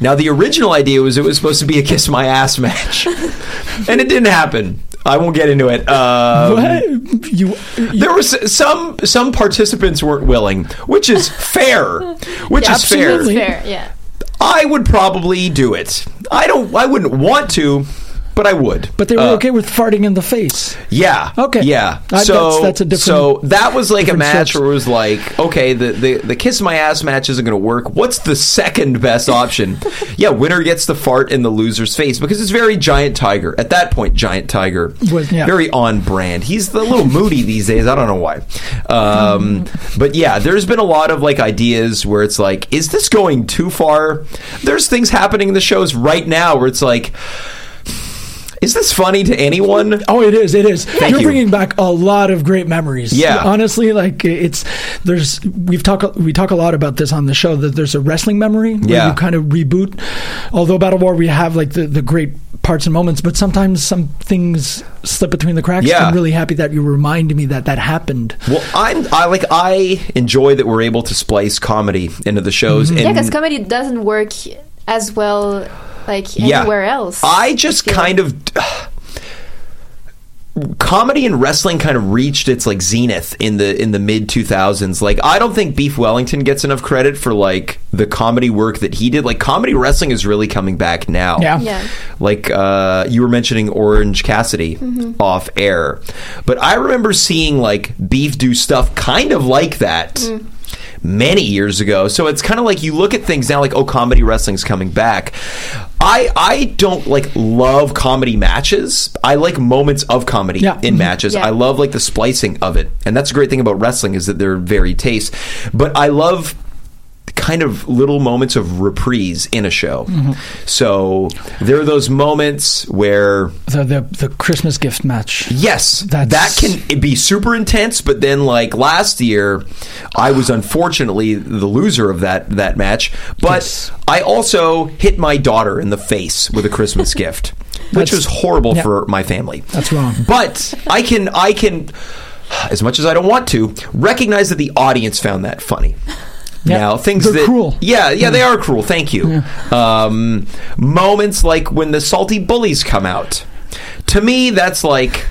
Now the original idea was it was supposed to be a kiss my ass match. and it didn't happen. I won't get into it. Um, What? You, there was some some participants weren't willing, which is fair. Which Yeah, is fair. absolutely. Fair, yeah. I would probably do it. I don't. I wouldn't want to, but I would. but they were Uh, okay with farting in the face. Yeah. Okay. Yeah. I- so that's- that's a different- So that was like a match where it was like, okay, the, the the kiss my ass match isn't going to work. What's the second best option? yeah, winner gets the fart in the loser's face because it's very giant tiger. At that point, giant tiger, Was- yeah. very on brand. He's a little moody these days. I don't know why. Um, but yeah, there's been a lot of like ideas where it's like, is this going too far? There's things happening in the shows right now where it's like Is this funny to anyone? Oh, it is. It is. Thank You're you. bringing back a lot of great memories. Yeah. honestly, like it's there's we've talked we talk a lot about this on the show that there's a wrestling memory where Yeah. you kind of reboot. Although Battle War, we have like the, the great parts and moments, but sometimes some things slip between the cracks. Yeah. I'm really happy that you remind me that that happened. Well, I'm I like I enjoy that we're able to splice comedy into the shows. Mm-hmm. And Yeah, because comedy doesn't work as well like Yeah. anywhere else. I just feel. kind of comedy and wrestling kind of reached its like zenith in the in the mid 2000s like i don't think beef wellington gets enough credit for like the comedy work that he did like comedy wrestling is really coming back now Yeah. Yeah. like uh, you were mentioning Orange Cassidy off air, but I remember seeing like Beef do stuff kind of like that many years ago. So it's kind of like you look at things now, like oh, comedy wrestling's coming back. I I don't like love comedy matches. I like moments of comedy Yeah. in matches. Yeah. I love like the splicing of it, and that's a great thing about wrestling is that they're very taste. But I love kind of little moments of reprise in a show. So there are those moments where The the, the Christmas gift match. yes, That's- that can be super intense, but then like last year I was unfortunately the loser of that that match, but Yes. I also hit my daughter in the face with a Christmas gift, which That's- was horrible yeah. for my family. That's wrong. But I can I can as much as I don't want to recognize that the audience found that funny. Yeah. Now things They're that cruel. yeah yeah they are cruel. Thank you. Um, moments like when the salty bullies come out. To me, that's like.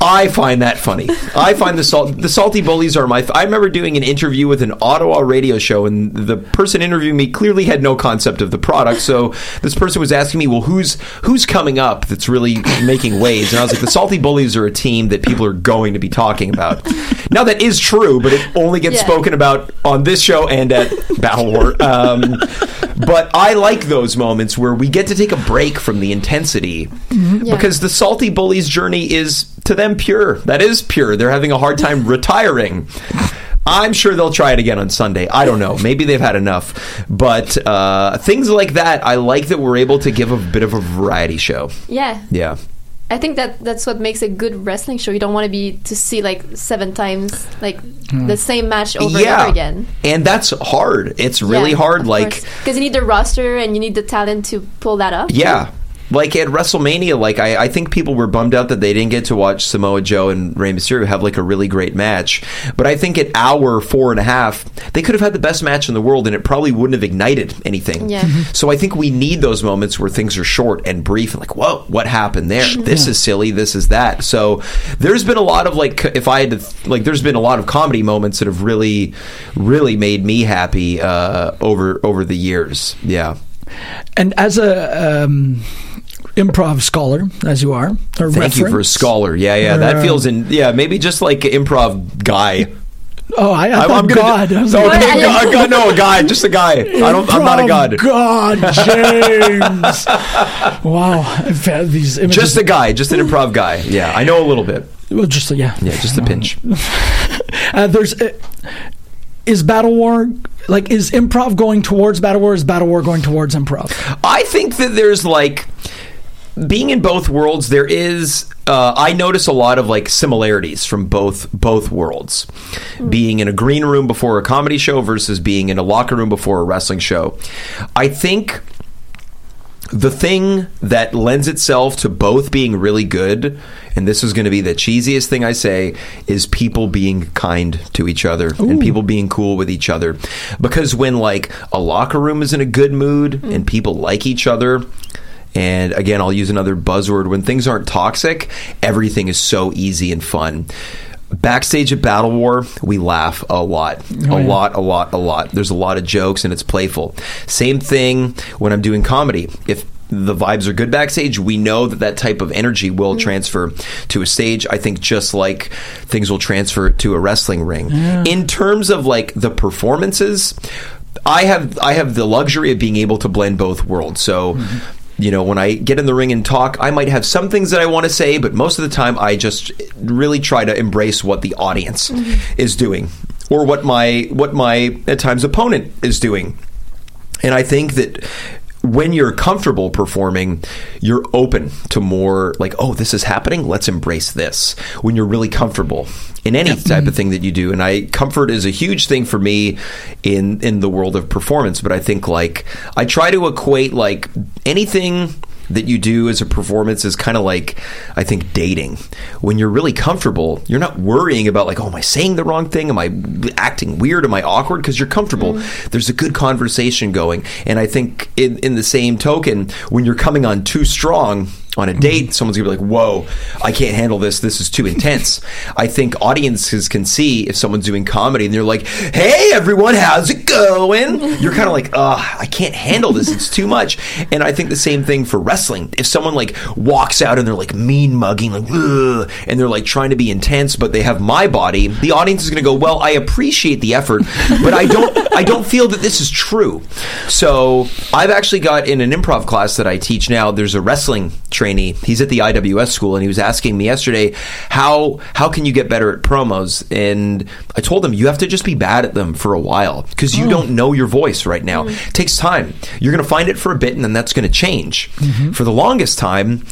I find that funny. I find the salt the salty bullies are my. I remember doing an interview with an Ottawa radio show, and the person interviewing me clearly had no concept of the product. So this person was asking me, "Well, who's who's coming up that's really making waves?" And I was like, "The salty bullies are a team that people are going to be talking about." Now that is true, but it only gets Yeah. spoken about on this show and at Battle War. Um, but I like those moments where we get to take a break from the intensity Yeah. because the salty bullies journey is to them pure. That is pure. They're having a hard time retiring. I'm sure they'll try it again on Sunday. I don't know. Maybe they've had enough. But uh, things like that, I like that we're able to give a bit of a variety show. Yeah. Yeah. I think that that's what makes a good wrestling show. You don't want to be to see like seven times like the same match over and over again. And that's hard. It's really hard. Like, because you need the roster and you need the talent to pull that up. Yeah. Like at WrestleMania, like I, I think people were bummed out that they didn't get to watch Samoa Joe and Rey Mysterio have like a really great match. But I think at hour four and a half, they could have had the best match in the world and it probably wouldn't have ignited anything. Yeah. Mhm. So I think we need those moments where things are short and brief and like, whoa, what happened there? This is silly. This is that. So there's been a lot of like, if I had to, like, there's been a lot of comedy moments that have really, really made me happy uh, over over the years. Yeah. And as a um, improv scholar, as you are, Thank you for a scholar. Yeah, yeah, Or, that uh, feels in. Yeah, maybe just like improv guy. Oh, I, I I'm- thought I'm God. I like, god, no, a guy, just a guy. I don't. I'm not a god. God, James. wow, these images. Just a guy, just an improv guy. Yeah, I know a little bit. well, just yeah, Yeah, just a pinch. Uh, there's uh, is Battle War like is improv going towards Battle War? Is Battle War going towards improv? I think that there's like being in both worlds. There is. Uh, I notice a lot of like similarities from both both worlds. Being in a green room before a comedy show versus being in a locker room before a wrestling show. I think the thing that lends itself to both being really good, and this is going to be the cheesiest thing I say, is people being kind to each other and people being cool with each other. Because when like a locker room is in a good mood hmm. and people like each other, and again, I'll use another buzzword when things aren't toxic, everything is so easy and fun. Backstage at Battle War, we laugh a lot. Oh, a yeah. lot, a lot, a lot. There's a lot of jokes and it's playful. Same thing when I'm doing comedy. If the vibes are good backstage, we know that that type of energy will mm-hmm. transfer to a stage. I think just like things will transfer to a wrestling ring. In terms of like the performances, I have I have the luxury of being able to blend both worlds. So mm-hmm. You know, when I get in the ring and talk, I might have some things that I want to say, but most of the time I just really try to embrace what the audience mm-hmm. is doing or what my what my at times opponent is doing. And I think that when you're comfortable performing, you're open to more like, oh, this is happening. Let's embrace this. When you're really comfortable in any type of mm-hmm. thing that you do, and I comfort is a huge thing for me in in the world of performance. But I think like I try to equate like anything that you do as a performance is kind of like I think dating. When you're really comfortable, you're not worrying about like, oh, am I saying the wrong thing? Am I acting weird? Am I awkward? Because you're comfortable. Mm-hmm. There's a good conversation going, and I think in in the same token, when you're coming on too strong on a date, someone's gonna be like, "Whoa, I can't handle this. This is too intense." I think audiences can see if someone's doing comedy and they're like, "Hey, everyone, how's it going?" You're kind of like, "Ugh, I can't handle this. It's too much." And I think the same thing for wrestling. If someone like walks out and they're like mean mugging, like, Ugh, and they're like trying to be intense, but they have my body, the audience is gonna go, "Well, I appreciate the effort, but I don't, I don't feel that this is true." So I've actually got in an improv class that I teach now. There's a wrestling trainee. He's at the IWS school, and he was asking me yesterday how how can you get better at promos? And I told him you have to just be bad at them for a while because you don't know your voice right now. It takes time. You're going to find it for a bit, and then that's going to change. For the longest time,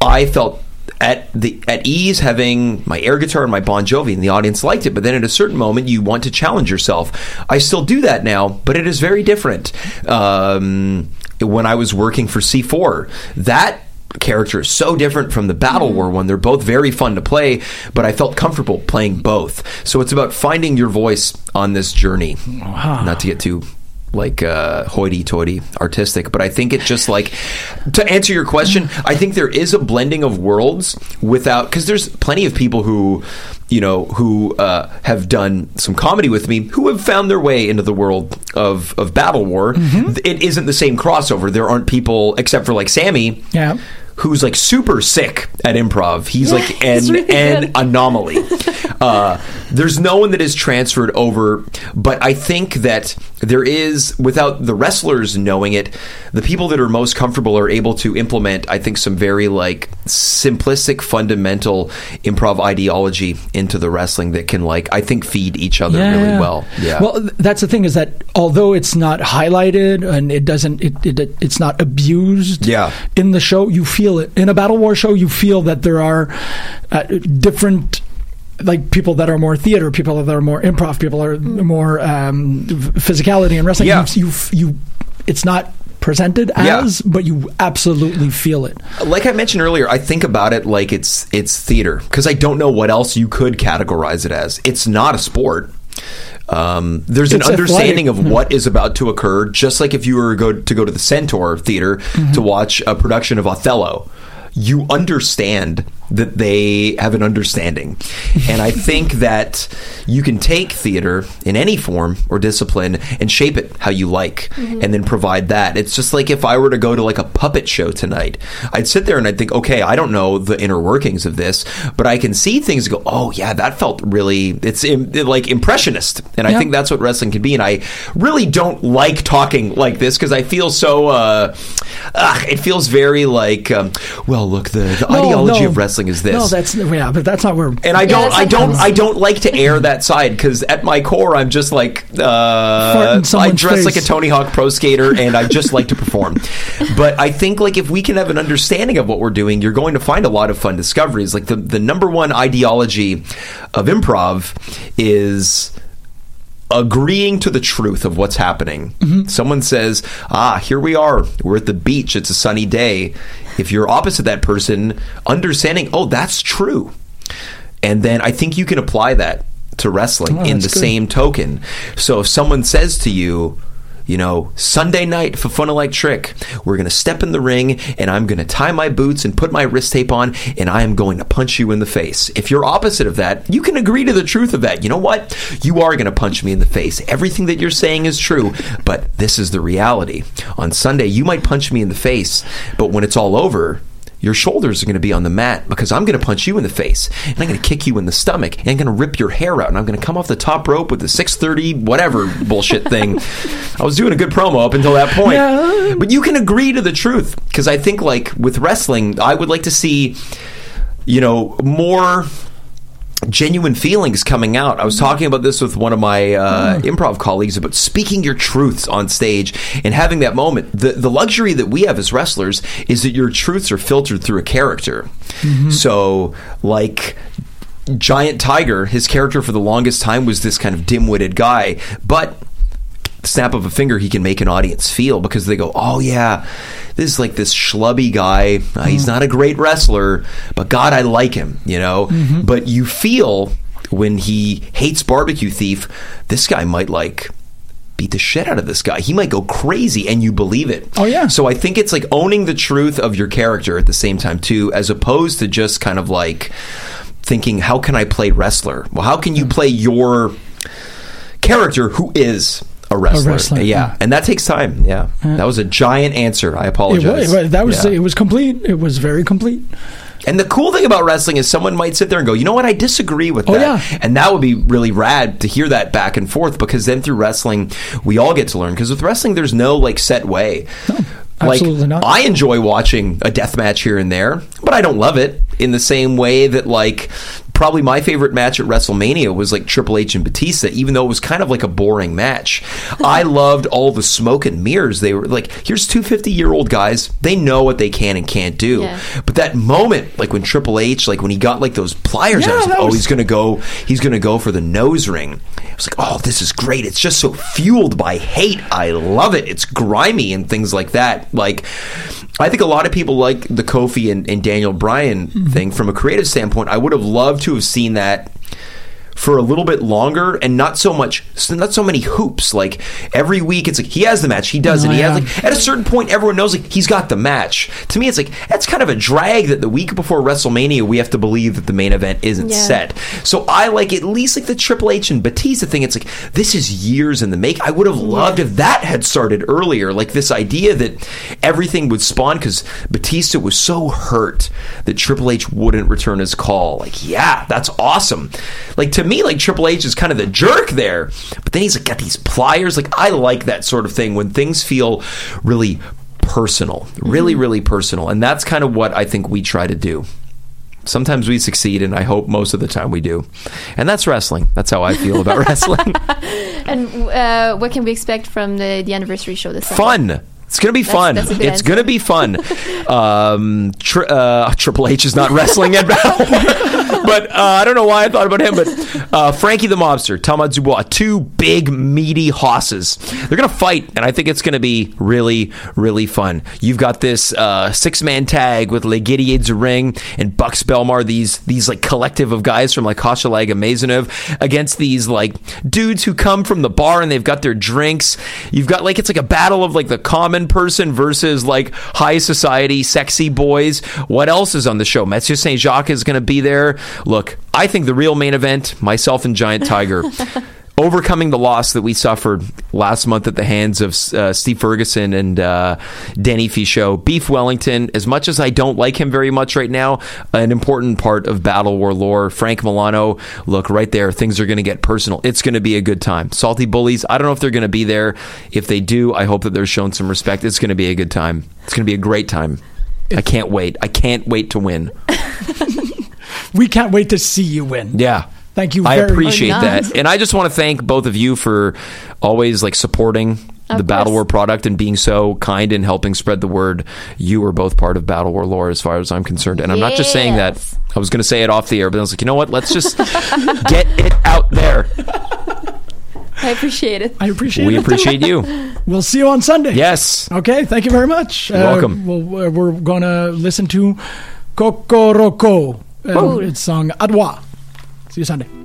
I felt at the at ease having my air guitar and my Bon Jovi, and the audience liked it. But then at a certain moment, you want to challenge yourself. I still do that now, but it is very different. Um, when I was working for C4, that character is so different from the Battle War one. They're both very fun to play, but I felt comfortable playing both. So it's about finding your voice on this journey. Not to get too like uh, hoity-toity artistic, but I think it just like to answer your question. I think there is a blending of worlds without because there's plenty of people who you know who uh, have done some comedy with me who have found their way into the world of of Battle War. It isn't the same crossover. There aren't people except for like Sammy Yeah. Who's like super sick at improv. He's Yeah, like he's an really an anomaly. uh, there's no one that is transferred over, but I think that there is, without the wrestlers knowing it, the people that are most comfortable are able to implement. I think some very like simplistic, fundamental improv ideology into the wrestling that can like I think feed each other really well. Yeah. Well, that's the thing is that although it's not highlighted and it doesn't, it, it it's not abused. Yeah. In the show, you feel it. In a battle war show, you feel that there are uh, different. Like people that are more theater, people that are more improv, people are more um, physicality and wrestling. Yeah. You, you, you, it's not presented Yeah. as, but you absolutely feel it. like I mentioned earlier, I think about it like it's it's theater because I don't know what else you could categorize it as. It's not a sport. Um, there's It's an understanding of what is about to occur, just like if you were go to go to the Centaur Theater to watch a production of Othello. You understand that they have an understanding. And I think that you can take theater in any form or discipline and shape it how you like and then provide that. It's just like if I were to go to like a puppet show tonight, I'd sit there and I'd think, okay, I don't know the inner workings of this, but I can see things go, oh yeah, that felt really, it's im- like impressionist. And I think that's what wrestling can be. And I really don't like talking like this because I feel so, uh, ugh, it feels very like, um, well, look, the, the No, ideology no. of wrestling is this. No, that's yeah, but that's not where. And I don't, that's I don't, I don't like to air that side because at my core, I'm just like, uh, I dress like a. Tony Hawk pro skater, and I just like to perform. But I think like if we can have an understanding of what we're doing, you're going to find a lot of fun discoveries. Like the the number one ideology of improv is agreeing to the truth of what's happening. Mm-hmm. Someone says, "Ah, here we are. We're at the beach. It's a sunny day." If you're opposite that person, understanding, "Oh, that's true." And then I think you can apply that to wrestling Oh, in the good. same token. So if someone says to you, you know, Sunday night for fun like trick, we're going to step in the ring and I'm going to tie my boots and put my wrist tape on and I am going to punch you in the face. If you're opposite of that, you can agree to the truth of that. You know what? You are going to punch me in the face. Everything that you're saying is true, but this is the reality. On Sunday, you might punch me in the face, but when it's all over, your shoulders are going to be on the mat because I'm going to punch you in the face and I'm going to kick you in the stomach and I'm going to rip your hair out and I'm going to come off the top rope with the 630 whatever bullshit thing. I was doing a good promo up until that point. Yeah. But you can agree to the truth because I think like with wrestling, I would like to see you know more genuine feelings coming out. I was talking about this with one of my uh, improv colleagues about speaking your truths on stage and having that moment. The the luxury that we have as wrestlers is that your truths are filtered through a character. So, like Giant Tiger, his character for the longest time was this kind of dim-witted guy, but snap of a finger he can make an audience feel because they go oh yeah this is like this schlubby guy. Uh, he's mm. not a great wrestler but god i like him you know? Mm-hmm. But you feel when he hates barbecue thief this guy might like beat the shit out of this guy. He might go crazy and you believe it. Oh, yeah. so i think it's like owning the truth of your character at the same time too as opposed to just kind of like thinking how can i play wrestler? Well how can you mm. play your character who is a wrestler. wrestler, yeah. yeah. and that takes time. Yeah, that was a giant answer. I apologize. it was- that was Yeah. it was complete. It was very complete. And the cool thing about wrestling is someone might sit there and go, you know what, I disagree with Oh, that. yeah. And that would be really rad to hear that back and forth because then through wrestling, we all get to learn. Because with wrestling, there's no like set way. like, absolutely not. I enjoy watching a death match here and there, but I don't love it in the same way that like probably my favorite match at WrestleMania was like Triple H and Batista, even though it was kind of like a boring match. I loved all the smoke and mirrors. They were like, here's two 50 year old guys. They know what they can and can't do. Yeah. But that moment, like when Triple H, like when he got like those pliers, Yeah, I was like, that oh, he's gonna go, he's gonna go for the nose ring. I was like, oh, this is great. It's just so fueled by hate. I love it. It's grimy and things like that. Like, I think a lot of people like the Kofi and, and Daniel Bryan mm-hmm. thing from a creative standpoint. I would have loved to have seen that for a little bit longer and not so much not so many hoops. Like every week it's like he has the match he does Oh, it he yeah. has like at a certain point everyone knows like he's got the match. To me it's like that's kind of a drag that the week before WrestleMania we have to believe that the main event isn't Yeah. set. So I like at least like the Triple H and Batista thing. It's like this is years in the make. I would have loved if that had started earlier. Like this idea that everything would spawn because Batista was so hurt that Triple H wouldn't return his call. Like yeah that's awesome. Like to me like Triple H is kind of the jerk there. But then he's like got these pliers. Like I like that sort of thing when things feel really personal really really personal. And that's kind of what I think we try to do. Sometimes we succeed and I hope most of the time we do. And that's wrestling. That's how I feel about wrestling. And uh, what can we expect from the, the anniversary show this fun. It's gonna be That's- fun. that's it's answer. gonna be fun. um, tri- uh, Triple H is not wrestling yet, but uh, I don't know why I thought about him. But uh, Frankie the Mobster, Thomas Dubois, two big meaty hosses. They're gonna fight, and I think it's gonna be really, really fun. You've got this uh, six man tag with Legidier Ring and Bucks Belmar. These these like collective of guys from like Hochelaga-Maisonneuve against these like dudes who come from the bar and they've got their drinks. You've got like it's like a battle of like the common person versus like high society sexy boys. What else is on the show? Mathieu Saint Jacques is going to be there. Look, I think the real main event, myself and Giant Tiger. Overcoming the loss that we suffered last month at the hands of uh, Steve Ferguson and uh, Danny Fichot. Beef Wellington, as much as I don't like him very much right now, an important part of Battle War lore. Frank Milano, look right there. Things are going to get personal. It's going to be a good time. Salty Bullies, I don't know if they're going to be there. If they do, I hope that they're shown some respect. It's going to be a good time. It's going to be a great time. I can't wait. I can't wait to win. We can't wait to see you win. Yeah. Thank you I appreciate much. that. And I just want to thank both of you for always like supporting the Of Battle. War product and being so kind and helping spread the word. You are both part of Battle War lore as far as I'm concerned. And I'm not just saying that. I was going to say it off the air, but I was like, you know what? Let's just get it out there. I appreciate it. I appreciate We it. appreciate you. We'll see you on Sunday. Yes. Okay, thank you very much. You're welcome. We'll, we're going to listen to Kokoroko. Uh, Cool. it's song Adwa. See you Sunday.